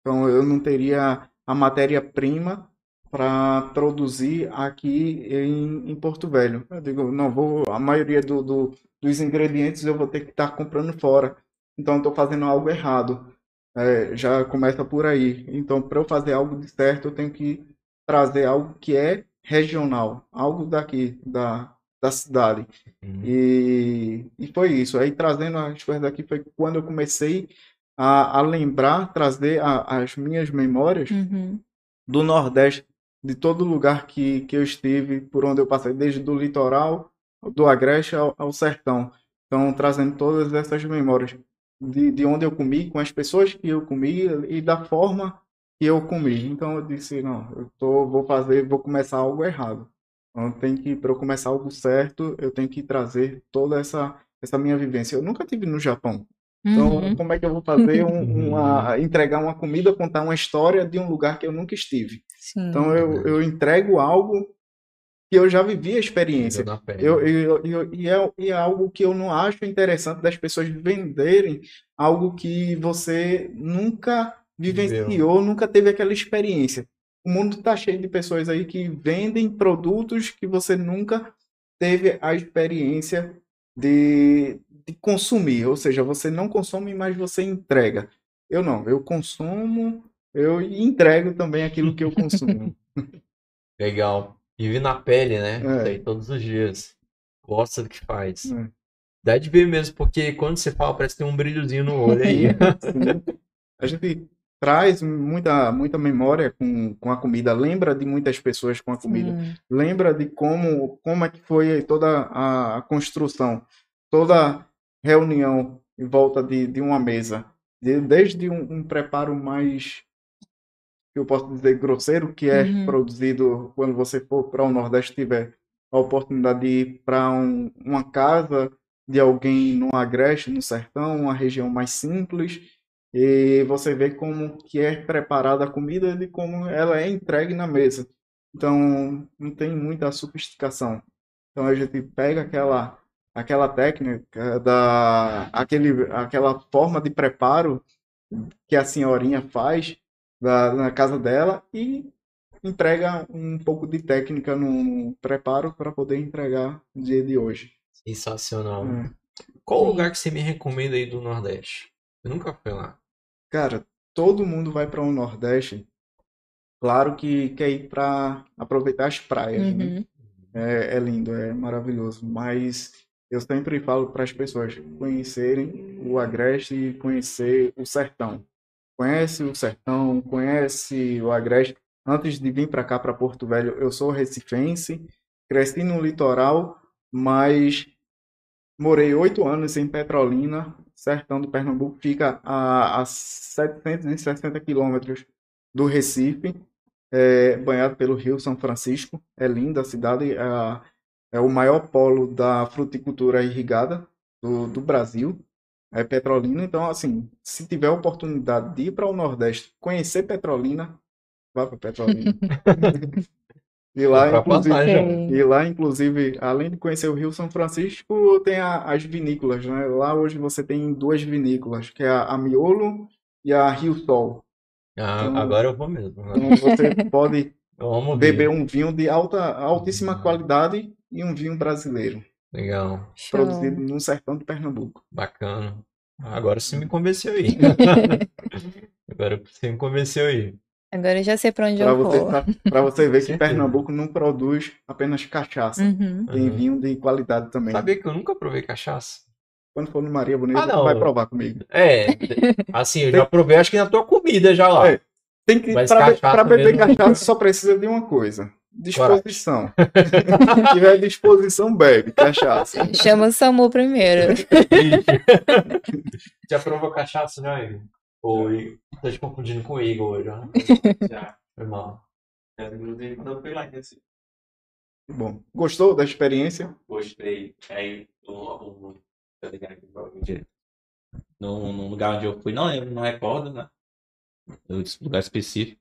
Então, eu não teria a matéria-prima para produzir aqui em, em Porto Velho. Eu digo, não, vou, a maioria do, do- dos ingredientes eu vou ter que estar comprando fora. Então, estou fazendo algo errado. É, já começa por aí. Então, para eu fazer algo de certo, eu tenho que trazer algo que é regional, algo daqui, da, da cidade. Uhum. E, e foi isso. Aí trazendo as coisas daqui foi quando eu comecei a, a lembrar, trazer a- as minhas memórias uhum. do Nordeste, de todo lugar que, que eu estive, por onde eu passei, desde do litoral, do Agreste ao, ao sertão. Então, trazendo todas essas memórias de, de onde eu comi, com as pessoas que eu comi e da forma que eu comi. Então, eu disse, não, eu tô, vou fazer, vou começar algo errado. Então, que, para eu começar algo certo, eu tenho que trazer toda essa, essa minha vivência. Eu nunca tive no Japão. Então, Uhum. como é que eu vou fazer um- uma, entregar uma comida, contar uma história de um lugar que eu nunca estive? Sim. Então, eu, eu entrego algo que eu já vivi a experiência. Eu, eu, eu- e, é, e é algo que eu não acho interessante das pessoas venderem algo que você nunca vivenciou, nunca teve aquela experiência. O mundo está cheio de pessoas aí que vendem produtos que você nunca teve a experiência de, de consumir. Ou seja, você não consome, mas você entrega. Eu não, eu consumo, eu entrego também aquilo que eu consumo. Legal. Vive na pele, né? É. Aí todos os dias. Gosta do que faz. É. Dá de ver mesmo, porque quando você fala, parece que tem um brilhozinho no olho aí. A gente traz muita, muita memória com, com a comida, lembra de muitas pessoas com a comida, Sim. lembra de como, como é que foi toda a, a construção, toda reunião em volta de, de uma mesa, De- desde um, um preparo mais, que eu posso dizer, grosseiro, que é Uhum. produzido quando você for para o Nordeste, tiver a oportunidade de ir para um, uma casa de alguém no Agreste, no Sertão, uma região mais simples, e você vê como que é preparada a comida e como ela é entregue na mesa. Então, não tem muita sofisticação. Então, a gente pega aquela aquela técnica da aquele aquela forma de preparo que a senhorinha faz da, na casa dela e entrega um pouco de técnica no preparo para poder entregar no dia de hoje. Sensacional. É. Qual Sim. lugar que você me recomenda aí do Nordeste? Eu nunca fui lá. Cara, todo mundo vai para o Nordeste. Claro que quer ir para aproveitar as praias, né? Uhum. É, é lindo, é maravilhoso. Mas eu sempre falo para as pessoas conhecerem o Agreste e conhecer o Sertão. Conhece o Sertão, conhece o Agreste. Antes de vir para cá, para Porto Velho, eu sou recifense, cresci no litoral, mas morei oito anos em Petrolina, sertão do Pernambuco, fica a, a 760 quilômetros do Recife, é, banhado pelo Rio São Francisco. É linda a cidade, é o maior polo da fruticultura irrigada do, do Brasil. É Petrolina, então assim, se tiver a oportunidade de ir para o Nordeste, conhecer Petrolina, vá para Petrolina. E lá, inclusive. Sei. e lá, inclusive, além de conhecer o Rio São Francisco, tem a- as vinícolas, né? Lá hoje você tem duas vinícolas, que é a, a Miolo e a Rio Sol. Ah, Então- agora eu vou mesmo. né? Então você pode beber um vinho de alta, altíssima qualidade e um vinho brasileiro, Legal. Show. produzido no sertão de Pernambuco. Bacana. Agora você me convenceu aí. Agora você me convenceu aí. Agora eu já sei pra onde Para eu você, vou. para você ver que. Pernambuco não produz apenas cachaça, Uhum. tem Uhum. vinho de qualidade também. Sabia que eu nunca provei cachaça? Quando for no Maria Bonita, Ah, não. vai provar comigo. É, assim, eu já provei, acho que na tua comida já lá. É. Tem que, pra, pra beber mesmo. cachaça só precisa de uma coisa. Disposição. Se tiver disposição, bebe cachaça. Chama o Samu primeiro. Já provou cachaça já, Igor? Ou Igor? Tô te confundindo com o Igor hoje, ó. Já. Foi mal. Já, eu fui lá em Recife, Bom, gostou da experiência? gostei. Aí, o, o, tá ligado num, num lugar onde eu fui, não lembro, não recordo, né? O lugar específico.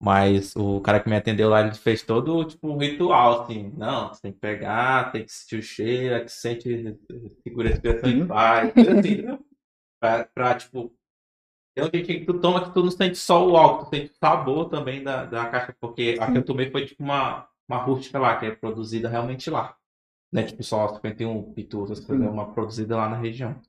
Mas o cara que me atendeu lá, ele fez todo, tipo, um ritual, assim. Não, você tem que pegar, tem que sentir o cheiro, que sente, segura a respiração e vai. Assim, entendeu? Pra, pra, tipo, tem um jeitinho que tu toma que tu não sente só o álcool, tu sente o sabor também da, da caixa, porque a que eu tomei foi, tipo, uma, uma rústica lá, que é produzida realmente lá. Né? Tipo, só 51 pitu, essas coisas, é uma produzida lá na região.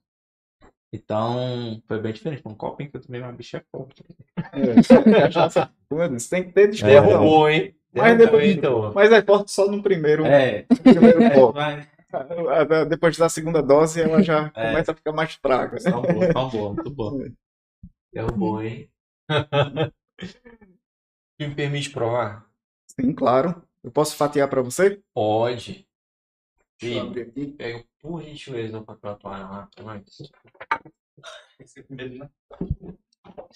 Então, foi bem diferente. Um copinho que eu tomei, uma bicha é forte. É, tem que ter disposição. Derrubou, hein? Mas depois- então. Mas é forte só no primeiro, É, no primeiro é, mas Depois da segunda dose, ela já É. começa a ficar mais fraca. tão boa, tão boa, muito boa. Derrubou, hein? Me permite provar? Sim, claro. Eu posso fatiar pra você? Pode. Sim. Pega por gentileza o papel toalha lá. Mas...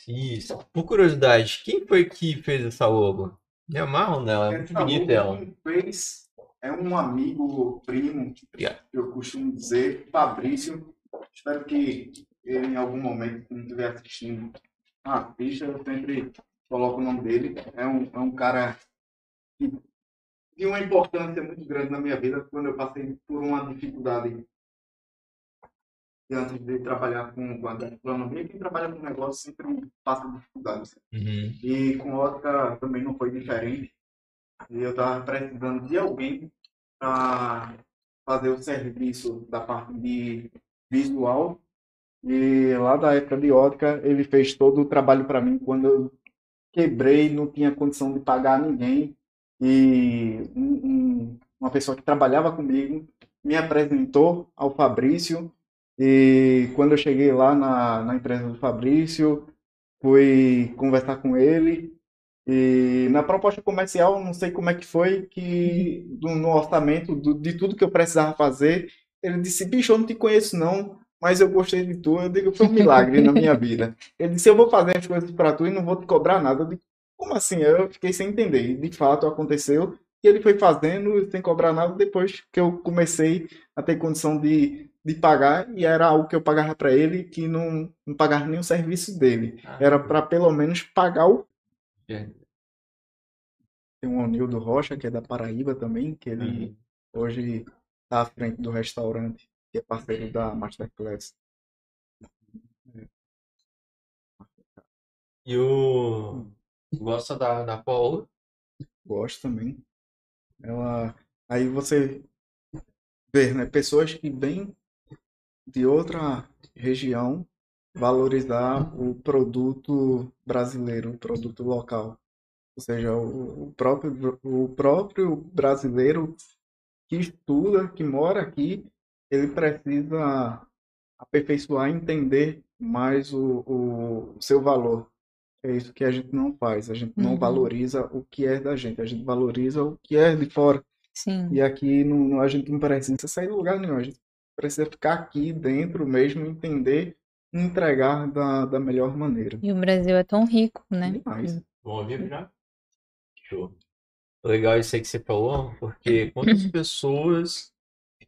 Isso. Por curiosidade, quem foi que fez essa logo? Me amarro nela, é muito Essa bonita ela. fez é um amigo, primo, Obrigado. eu costumo dizer, Fabrício. Espero que ele em algum momento, quando estiver assistindo a ficha, eu sempre coloco o nome dele. É um, é um cara de uma importância muito grande na minha vida quando eu passei por uma dificuldade antes de trabalhar com, com a gastronomia. Quem trabalha com negócio sempre passa dificuldades. Uhum. E com ótica também não foi diferente. E eu estava precisando de alguém para fazer o serviço da parte de visual. E lá da época de ótica, ele fez todo o trabalho para mim quando eu quebrei, não tinha condição de pagar ninguém. E um- um- uma pessoa que trabalhava comigo me apresentou ao Fabrício. E quando eu cheguei lá na, na empresa do Fabrício, fui conversar com ele e na proposta comercial, não sei como é que foi, que do- no orçamento de tudo que eu precisava fazer, ele disse, bicho, eu não te conheço não, mas eu gostei de tu. Eu digo, foi um milagre na minha vida. Ele disse, eu vou fazer as coisas para tu e não vou te cobrar nada. Eu digo, como assim? Eu fiquei sem entender. E de fato aconteceu. E ele foi fazendo sem cobrar nada depois que eu comecei a ter condição de, de pagar. E era algo que eu pagava para ele que não, não pagava nem o serviço dele. Era para pelo menos pagar o. É. Tem o Onildo Rocha, que é da Paraíba também, que ele hoje está à frente do restaurante, que é parceiro da Masterclass. E o. Gosta da, da Paola? Gosto também. Ela. Aí você vê, né? Pessoas que vêm de outra região valorizar o produto brasileiro, o produto local. Ou seja, o, o próprio, o próprio brasileiro que estuda, que mora aqui, ele precisa aperfeiçoar entender mais o, o seu valor. É isso que a gente não faz. A gente não Uhum. valoriza o que é da gente. A gente valoriza o que é de fora. Sim. E aqui não, a gente não precisa sair de lugar nenhum. A gente precisa ficar aqui dentro mesmo, entender e entregar da, da melhor maneira. E o Brasil é tão rico, né? Demais. Vamos ouvir já? Show. Legal isso aí que você falou, porque quantas pessoas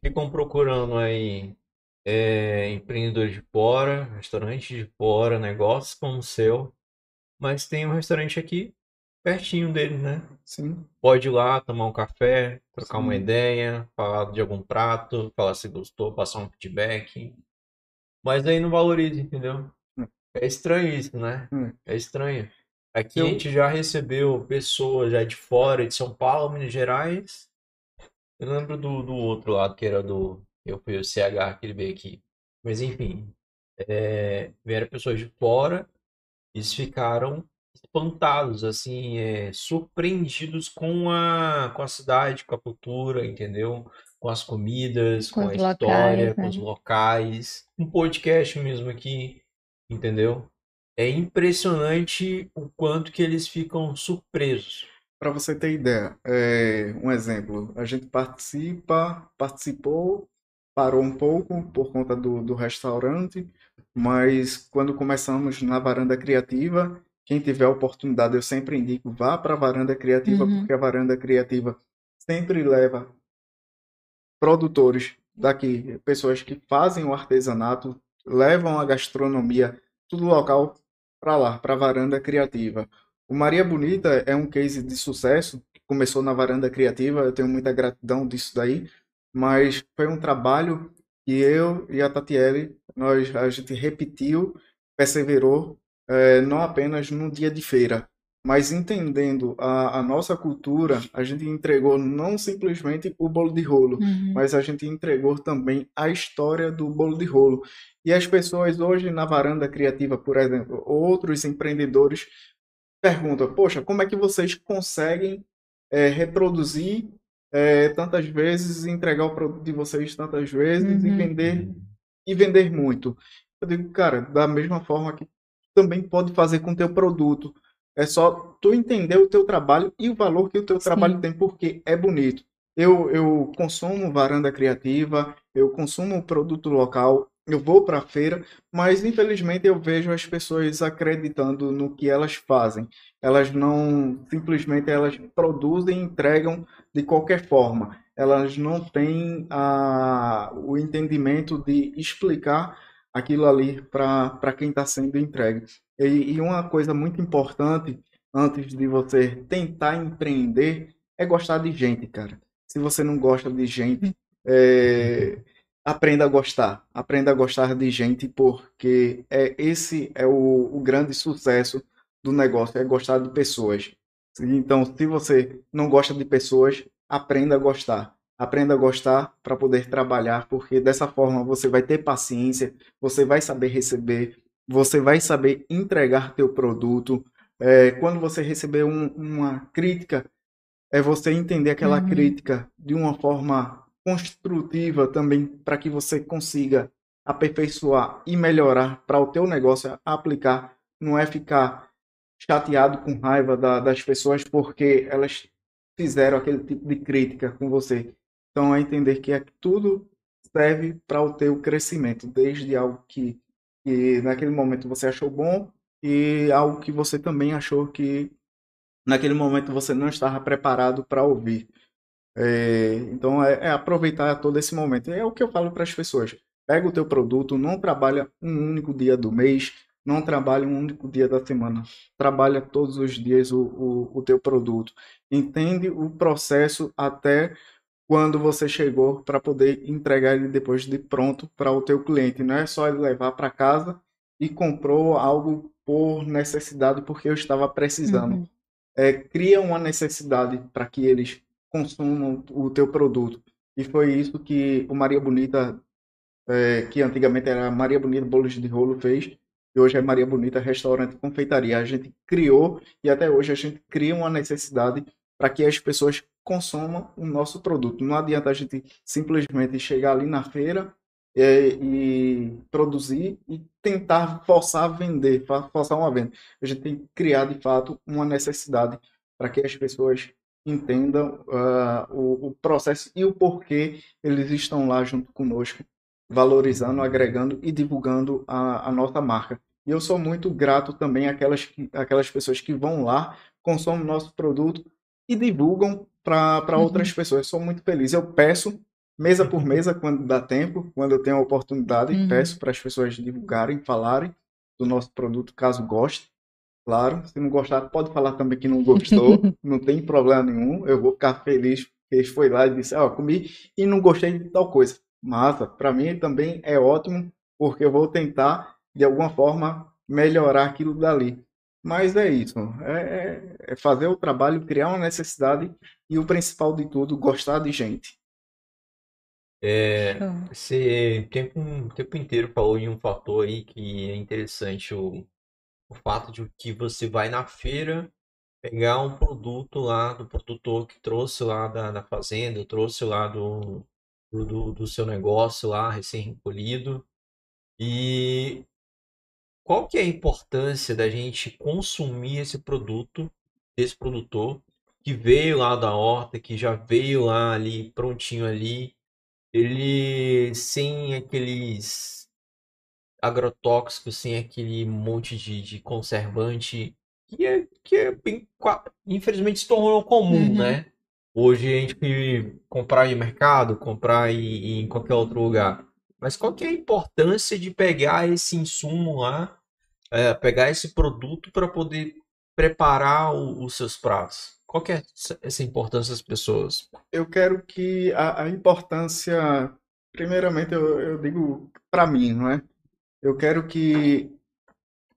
ficam procurando aí é, empreendedores de fora, restaurantes de fora, negócios como o seu, mas tem um restaurante aqui pertinho deles, né? Sim. Pode ir lá tomar um café, trocar uma Sim. ideia, falar de algum prato, falar se gostou, passar um feedback. Mas aí não valoriza, entendeu? Hum. É estranho isso, né? Hum. É estranho. Aqui a Eu- gente já recebeu pessoas já de fora, de São Paulo, Minas Gerais. Eu lembro do, do outro lado, que era do. Eu fui o CH que ele veio aqui. Mas enfim. é, vieram pessoas de fora, eles ficaram espantados, assim, é, surpreendidos com a, com a cidade, com a cultura, entendeu? Com as comidas, Com com a os história, locais, com né? os locais. Um podcast mesmo aqui, entendeu? é impressionante o quanto que eles ficam surpresos. Para você ter ideia, é, um exemplo, a gente participa, participou, parou um pouco por conta do, do restaurante, mas quando começamos na varanda criativa, quem tiver a oportunidade, eu sempre indico, vá para a varanda criativa, Uhum. porque a varanda criativa sempre leva produtores daqui, pessoas que fazem o artesanato, levam a gastronomia, tudo local para lá, para a varanda criativa. O Maria Bonita é um case de sucesso, que começou na varanda criativa, eu tenho muita gratidão disso daí, mas foi um trabalho que eu e a Tatiele, nós, a gente repetiu, perseverou, eh, não apenas no dia de feira, mas entendendo a, a nossa cultura, a gente entregou não simplesmente o bolo de rolo, Uhum. mas a gente entregou também a história do bolo de rolo. E as pessoas hoje na varanda criativa, por exemplo, outros empreendedores perguntam: Poxa, como é que vocês conseguem eh, reproduzir eh, tantas vezes, entregar o produto de vocês tantas vezes e Uhum. vender e vender muito? Eu digo, cara, da mesma forma que também pode fazer com o teu produto. É só tu entender o teu trabalho e o valor que o teu Sim. trabalho tem, porque é bonito. Eu, eu consumo varanda criativa, eu consumo produto local, eu vou para a feira, mas infelizmente eu vejo as pessoas acreditando no que elas fazem. Elas não simplesmente elas produzem e entregam de qualquer forma. Elas não têm a, o entendimento de explicar aquilo ali para quem está sendo entregue. E, e uma coisa muito importante antes de você tentar empreender é gostar de gente, cara. Se você não gosta de gente, é, aprenda a gostar. Aprenda a gostar de gente, porque é, esse é o, o grande sucesso do negócio, é gostar de pessoas. Então, se você não gosta de pessoas, aprenda a gostar. Aprenda a gostar para poder trabalhar, porque dessa forma você vai ter paciência, você vai saber receber, você vai saber entregar teu produto. É, quando você receber um- uma crítica, é você entender aquela Uhum. crítica de uma forma construtiva também, para que você consiga aperfeiçoar e melhorar para o teu negócio aplicar. Não é ficar chateado com raiva da- das pessoas porque elas fizeram aquele tipo de crítica com você. Então, é entender que é, tudo serve para o teu crescimento, desde algo que, que naquele momento você achou bom e algo que você também achou que naquele momento você não estava preparado para ouvir. É, então, é, é aproveitar todo esse momento. É o que eu falo para as pessoas. Pega o teu produto, não trabalha um único dia do mês, não trabalha um único dia da semana. Trabalha todos os dias o, o, o teu produto. Entende o processo até quando você chegou para poder entregar ele depois de pronto para o teu cliente. Não é só ele levar para casa e comprou algo por necessidade porque eu estava precisando. Uhum. É, cria uma necessidade para que eles consumam o teu produto. E foi isso que o Maria Bonita, é, que antigamente era Maria Bonita Bolos de Rolo, fez. E hoje é Maria Bonita Restaurante e Confeitaria. A gente criou e até hoje a gente cria uma necessidade para que as pessoas consumam o nosso produto. Não adianta a gente simplesmente chegar ali na feira é, e produzir e tentar forçar a vender, forçar uma venda. A gente tem que criar de fato uma necessidade para que as pessoas entendam ah, o, o processo e o porquê eles estão lá junto conosco, valorizando, agregando e divulgando a, a nossa marca. E eu sou muito grato também àquelas, que- àquelas pessoas que vão lá, consomem nosso produto e divulgam para Uhum. outras pessoas. Sou muito feliz. Eu peço, mesa por mesa, quando dá tempo, quando eu tenho a oportunidade, Uhum. peço para as pessoas divulgarem, falarem do nosso produto, caso goste. Claro, se não gostar, pode falar também que não gostou, não tem problema nenhum. Eu vou ficar feliz que eles foi lá e disse, ó, comi e não gostei de tal coisa. Massa, para mim também é ótimo, porque eu vou tentar, de alguma forma, melhorar aquilo dali. Mas é isso, é, é- é fazer o trabalho, criar uma necessidade e o principal de tudo, gostar de gente. É, você o tempo, tempo inteiro falou em um fator aí que é interessante, o, o fato de que você vai na feira pegar um produto lá do produtor que trouxe lá da, da fazenda, trouxe lá do, do, do- seu negócio lá, recém-recolhido, e qual que é a importância da gente consumir esse produto desse produtor que veio lá da horta, que já veio lá ali prontinho ali, ele sem aqueles agrotóxicos, sem aquele monte de, de conservante que é, que é infelizmente se tornou comum, Uhum. né? Hoje a gente comprar em mercado, comprar em, em qualquer outro lugar. Mas qual que é a importância de pegar esse insumo lá, é, pegar esse produto para poder preparar o- os seus pratos? Qual que é essa- essa importância das pessoas? Eu quero que a, a importância, primeiramente, eu, eu digo para mim, não é? Eu quero que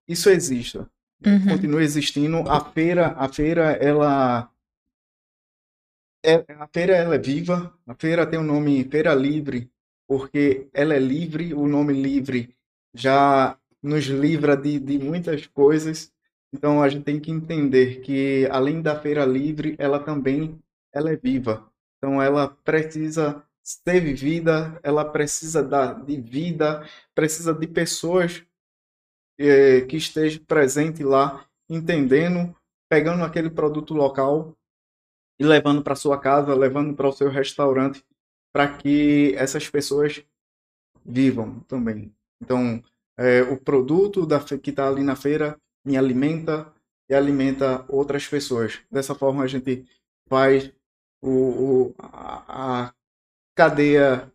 isso exista, Uhum. continue existindo. A feira, a feira, ela é, a feira ela é viva. A feira tem o nome Feira Livre, porque ela é livre. O nome livre já nos livra de, de muitas coisas. Então a gente tem que entender que além da feira livre, ela também ela é viva. Então ela precisa ser vivida, ela precisa da, de vida, precisa de pessoas eh, que estejam presentes lá, entendendo, pegando aquele produto local e levando para sua casa, levando para o seu restaurante, para que essas pessoas vivam também. Então, é, o produto da, que está ali na feira me alimenta e alimenta outras pessoas. Dessa forma, a gente faz o, o- a, a cadeia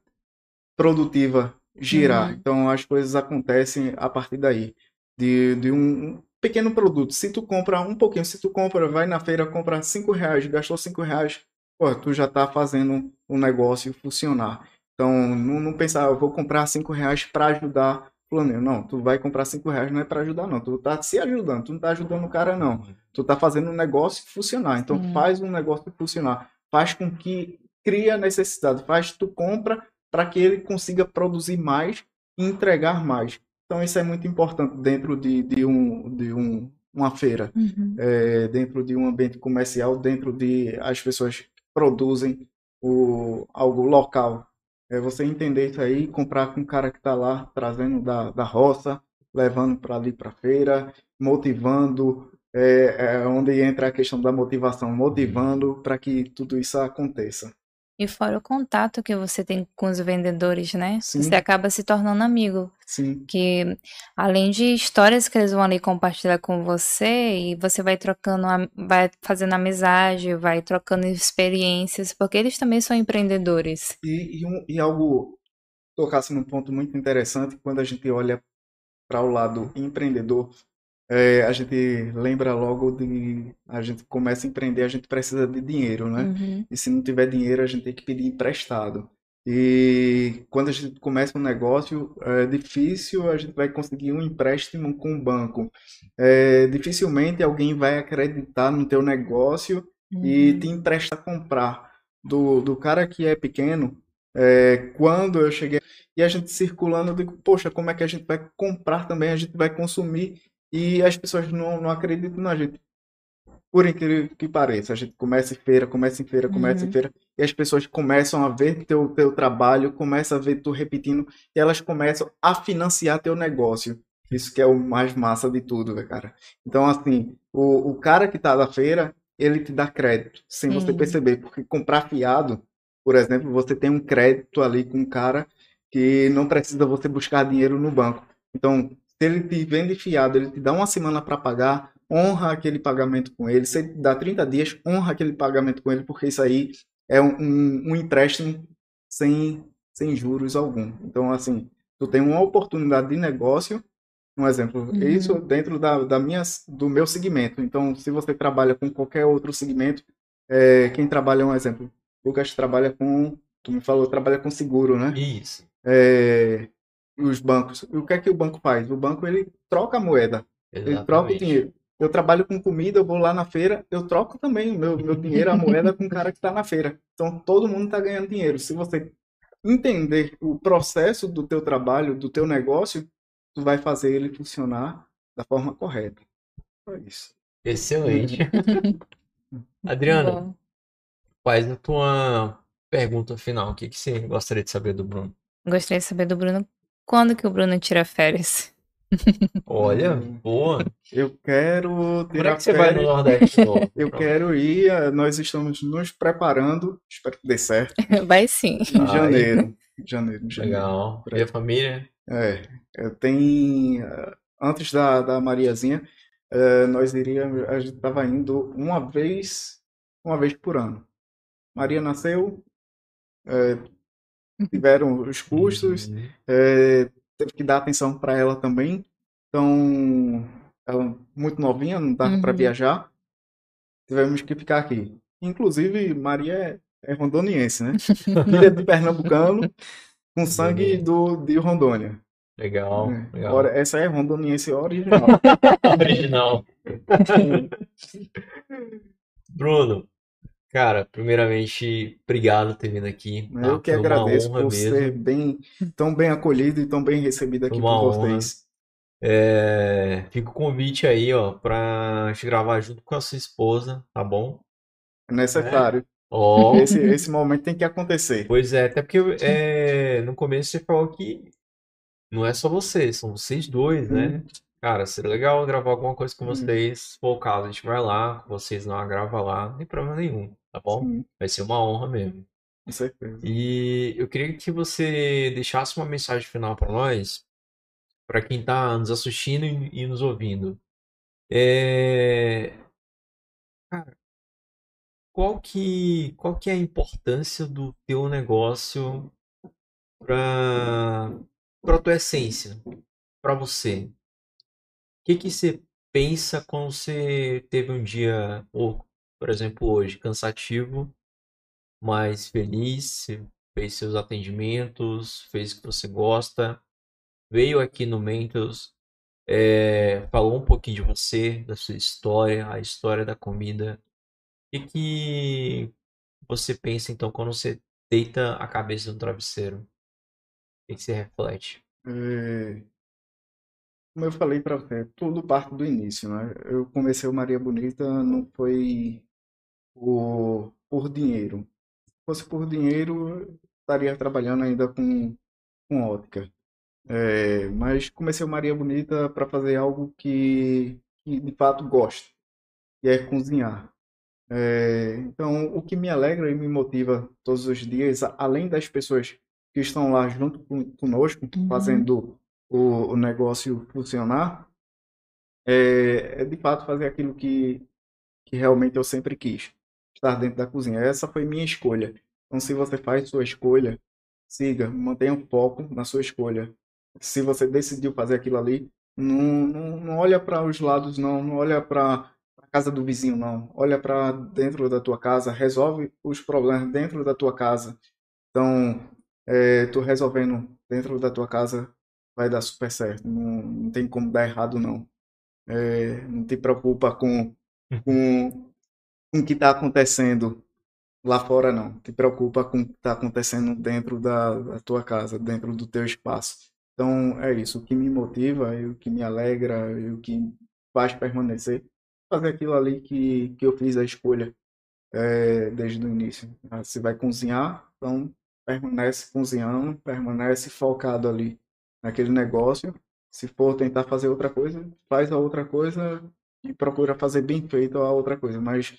produtiva girar. Uhum. Então, as coisas acontecem a partir daí. De, de um pequeno produto. Se tu compra um pouquinho, se tu compra, vai na feira, compra cinco reais, gastou cinco reais, pô, tu já tá fazendo o negócio funcionar. Então, não, não pensar, eu vou comprar cinco reais para ajudar fulano. Não, tu vai comprar cinco reais não é para ajudar, não. Tu tá se ajudando, tu não tá ajudando o cara, não. Tu tá fazendo um negócio funcionar. Então, Sim. faz um negócio funcionar. Faz com que cria necessidade. Faz, tu compra para que ele consiga produzir mais e entregar mais. Então, isso é muito importante dentro de, de, um, de um, uma feira Uhum. é, dentro de um ambiente comercial, dentro de as pessoas que produzem o, algo local. É você entender isso aí, comprar com o cara que está lá trazendo da, da roça, levando para ali para a feira, motivando, é, é onde entra a questão da motivação, motivando para que tudo isso aconteça. E fora o contato que você tem com os vendedores, né? Sim. Você acaba se tornando amigo. Sim, Que além de histórias que eles vão ali compartilhar com você, e você vai trocando, vai fazendo amizade, vai trocando experiências, porque eles também são empreendedores. E, e, um- e algo tocasse num ponto muito interessante quando a gente olha para o lado empreendedor, é, a gente lembra logo de a gente começa a empreender, a gente precisa de dinheiro, né? Uhum. E se não tiver dinheiro, a gente tem que pedir emprestado. E quando a gente começa um negócio, é difícil a gente vai conseguir um empréstimo com o banco. É, dificilmente alguém vai acreditar no teu negócio e Uhum. te empresta a comprar. Do, do cara que é pequeno, é, quando eu cheguei e a gente circulando, eu digo, poxa, como é que a gente vai comprar também? A gente vai consumir e as pessoas não, não acreditam na gente. Por incrível que pareça, a gente começa em feira, começa em feira, começa em Uhum. feira, e as pessoas começam a ver teu, teu trabalho, começam a ver tu repetindo, e elas começam a financiar teu negócio. Isso que é o mais massa de tudo, né, cara? Então, assim, o, o cara que tá da feira, ele te dá crédito, sem você Sim. perceber, porque comprar fiado, por exemplo, você tem um crédito ali com um cara que não precisa você buscar dinheiro no banco. Então, se ele te vende fiado, ele te dá uma semana para pagar, honra aquele pagamento com ele. Se ele dá 30 dias, honra aquele pagamento com ele, porque isso aí é um, um, um empréstimo sem, sem juros algum. Então, assim, tu tem uma oportunidade de negócio, um exemplo, Uhum. isso dentro da, da minha, do meu segmento. Então, se você trabalha com qualquer outro segmento, é, quem trabalha, um exemplo, Lucas trabalha com, tu me falou, trabalha com seguro, né? Isso. É, os bancos. E o que é que o banco faz? O banco ele troca a moeda, ele troca o Exatamente. dinheiro. Eu trabalho com comida, eu vou lá na feira, eu troco também o meu, meu dinheiro, a moeda com o cara que está na feira. Então todo mundo está ganhando dinheiro. Se você entender o processo do teu trabalho, do teu negócio, tu vai fazer ele funcionar da forma correta. Só isso. Excelente. Adriana, Bom, faz a tua pergunta final. O que que você gostaria de saber do Bruno? gostaria de saber do Bruno, quando que o Bruno tira férias? Olha, Hum. boa. Eu quero Como é tirar que você vai no férias. Nordeste? Eu quero ir, eh, nós estamos nos preparando, espero que dê certo, Vai sim. em janeiro. Janeiro, em janeiro. Legal. E a família? É, é, tem, eh, antes da, da Mariazinha, eh, nós iríamos, a gente estava indo uma vez, uma vez por ano. Maria nasceu, eh, tiveram os custos, Uhum. É, teve que dar atenção para ela também. Então, ela muito novinha, não dava para Uhum. viajar. Tivemos que ficar aqui. Inclusive, Maria é, é rondoniense, né? Filha de pernambucano, com sangue do, de Rondônia. Legal, É. legal. Ora, essa é rondoniense original. Original. Bruno, cara, primeiramente, obrigado por ter vindo aqui. tá? Eu que Foi agradeço por mesmo. ser bem, tão bem acolhido e tão bem recebido aqui uma por vocês. É, fica o convite aí, ó, pra gente gravar junto com a sua esposa, tá bom? É necessário. Ó, Esse, esse momento tem que acontecer. pois é, até porque é, no começo você falou que não é só você, são vocês dois, né? Cara, seria legal gravar alguma coisa com Hum. vocês. O caso, a gente vai lá, vocês não grava lá, não tem problema nenhum, tá bom? Sim, Vai ser uma honra mesmo. com certeza. E eu queria que você deixasse uma mensagem final para nós, para quem está nos assistindo e, e nos ouvindo. É... Cara, qual que, qual que é a importância do teu negócio para para tua essência, para você? Que que você pensa quando você teve um dia, ou, por exemplo, hoje, cansativo, mas feliz, fez seus atendimentos, fez o que você gosta, veio aqui no Mentos, é, falou um pouquinho de você, da sua história, a história da comida. O que que você pensa então quando você deita a cabeça no travesseiro? O que que você reflete? É, como eu falei para você, tudo parte do início, né? Eu comecei o Maria Bonita não foi por, por dinheiro. Se fosse por dinheiro, estaria trabalhando ainda com, com ótica. É, mas comecei o Maria Bonita para fazer algo que, que de fato gosto, e é cozinhar. É, então, o que me alegra e me motiva todos os dias, além das pessoas que estão lá junto conosco, Uhum. fazendo o, o negócio funcionar, é, é de fato fazer aquilo que, que realmente eu sempre quis, estar dentro da cozinha. Essa foi minha escolha. Então, se você faz sua escolha, siga, mantenha o foco na sua escolha. Se você decidiu fazer aquilo ali, não, não, não olha para os lados, não, não olha para a casa do vizinho, não. Olha para dentro da tua casa, resolve os problemas dentro da tua casa. Então, é, tu resolvendo dentro da tua casa vai dar super certo. Não, não tem como dar errado, não. É, não te preocupa com, com, com o que está acontecendo lá fora, não. Te preocupa com o que está acontecendo dentro da, da tua casa, dentro do teu espaço. Então, é isso. O que me motiva o que me alegra o que faz permanecer, fazer aquilo ali que, que eu fiz a escolha é, desde o início. Ah, Se vai cozinhar, então permanece cozinhando, permanece focado ali naquele negócio. Se for tentar fazer outra coisa, faz a outra coisa e procura fazer bem feito a outra coisa, mas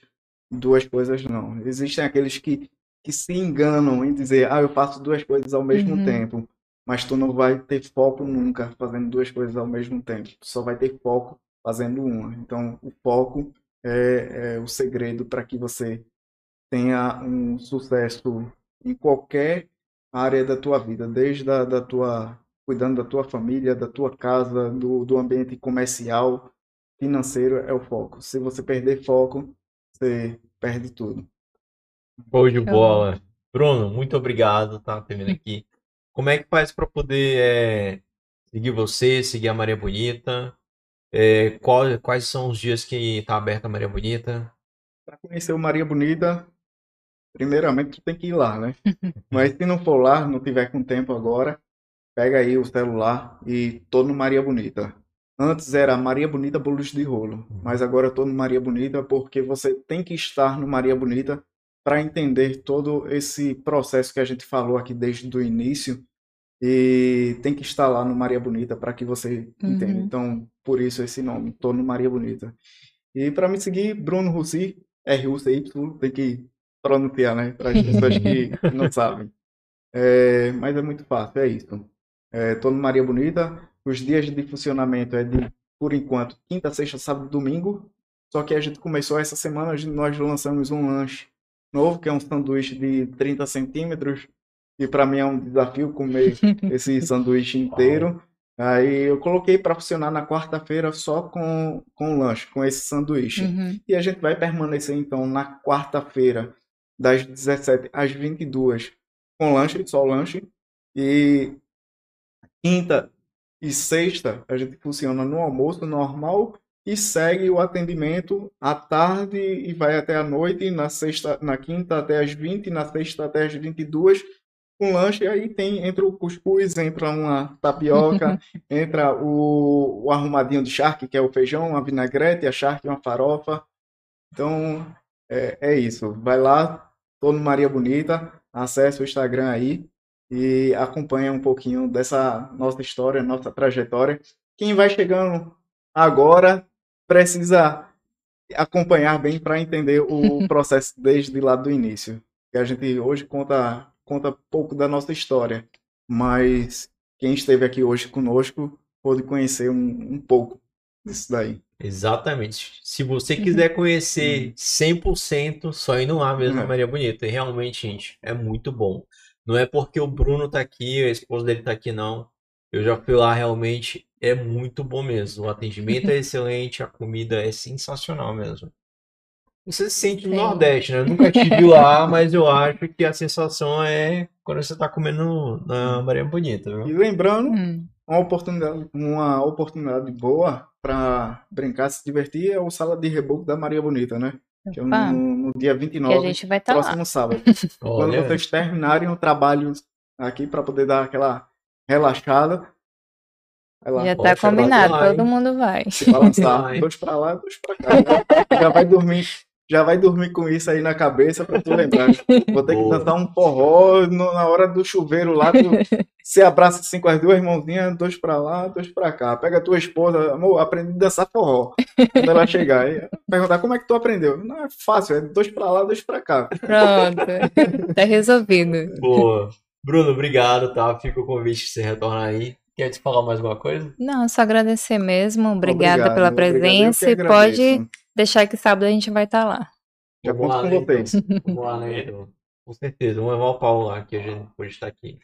duas coisas não. Existem aqueles que, que se enganam em dizer, ah, eu faço duas coisas ao mesmo Uhum. tempo, mas tu não vai ter foco nunca fazendo duas coisas ao mesmo tempo. Tu só vai ter foco fazendo uma. Então, o foco é, é o segredo para que você tenha um sucesso em qualquer área da tua vida, desde a, da tua cuidando da tua família, da tua casa, do, do ambiente comercial, financeiro é o foco. Se você perder foco, você perde tudo. Show de bola. Bruno, muito obrigado, tá? Por ter vindo aqui. Como é que faz para poder é, seguir você, seguir a Maria Bonita? É, qual- quais são os dias que tá aberta a Maria Bonita? Para conhecer o Maria Bonita, primeiramente tu tem que ir lá, né? Mas se não for lá, não tiver com tempo agora, pega aí o celular e tô no Maria Bonita. Antes era Maria Bonita Bolos de Rolo, mas agora eu tô no Maria Bonita porque você tem que estar no Maria Bonita para entender todo esse processo que a gente falou aqui desde o início E tem que estar lá no Maria Bonita para que você Uhum. entenda. Então, por isso esse nome, tô no Maria Bonita. E para me seguir, Bruno Russi, R-U-C-Y, tem que pronunciar, né? Para as pessoas que não sabem. É, mas é muito fácil, é isso. É, tô no Maria Bonita. Os dias de funcionamento é de, por enquanto, quinta, sexta, sábado, domingo. Só que a gente começou essa semana, nós lançamos um lanche novo, que é um sanduíche de 30 centímetros. E para mim é um desafio comer esse sanduíche inteiro. Aí eu coloquei para funcionar na quarta-feira só com, com lanche, com esse sanduíche. Uhum. E a gente vai permanecer então na quarta-feira, das 17 às 22, com lanche, só lanche. E quinta e sexta a gente funciona no almoço normal e segue o atendimento à tarde e vai até a noite, na sexta, na quinta até às 20, na sexta até às 22, com lanche. Aí tem, entra o cuscuz, entra uma tapioca, entra o, o arrumadinho de charque, que é o feijão, a vinagrete, a charque, uma farofa. Então, é, é isso. Vai lá, tô no Maria Bonita, acesse o Instagram aí e acompanha um pouquinho dessa nossa história, nossa trajetória. Quem vai chegando agora precisa acompanhar bem para entender o processo desde lá do início. Que a gente hoje conta conta pouco da nossa história, mas quem esteve aqui hoje conosco pôde conhecer um, um pouco disso daí. Exatamente. Se você quiser conhecer 100%, só indo lá mesmo na É. Maria Bonita. E realmente, gente, é muito bom. Não é porque o Bruno tá aqui, a esposa dele tá aqui, não. Eu já fui lá, realmente é muito bom mesmo. O atendimento é excelente, a comida é sensacional mesmo. Você se sente no Sim. Nordeste, né? Eu nunca estive lá, mas eu acho que a sensação é quando você tá comendo na Maria Bonita, E viu? lembrando, Hum. uma oportunidade, uma oportunidade boa para brincar, se divertir é o Sala de Reboco da Maria Bonita, né? Que é no, no dia que 29, a gente vai estar lá. próximo sábado. Quando vocês terminarem o trabalho aqui para poder dar aquela relaxada, vai lá, Já Poxa, tá combinado, vai, todo mundo vai. se balançar, dois para lá, dois para cá. né? Já vai dormir, já vai dormir com isso aí na cabeça para tu lembrar. Vou ter que Boa. dançar um forró no- na hora do chuveiro lá. Tu, se abraça assim com as duas mãozinhas, dois pra lá, dois pra cá. Pega a tua esposa, amor, aprendi a dançar forró. Quando ela chegar, aí, perguntar como é que tu aprendeu. Não é fácil, é dois pra lá, dois pra cá. Pronto. Tá resolvido. Boa. Bruno, obrigado, tá? Fica o convite que você retornar aí. Quer te falar mais alguma coisa? Não, só agradecer mesmo. Obrigada Obrigado, pela presença. E agradeço. pode deixar que sábado a gente vai estar lá. Já Vamos conto lá, com né, vocês. então. Vamos lá, né, então. Com certeza. Vamos levar o Paulo lá, que a gente pode estar aqui.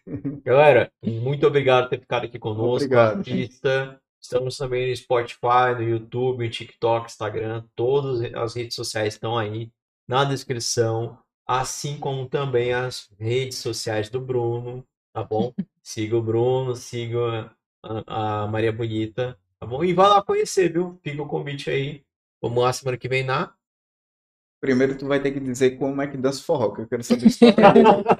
Galera, muito obrigado por ter ficado aqui conosco. Obrigado. Artista. Estamos também no Spotify, no YouTube, no TikTok, Instagram. Todas as redes sociais estão aí na descrição. Assim como também as redes sociais do Bruno, tá bom? Siga o Bruno, siga a, a Maria Bonita, tá bom? E vá lá conhecer, viu? Fica o convite aí. Vamos lá semana que vem na Primeiro tu vai ter que dizer como é que dança forró, que eu quero saber se tu aprendeu.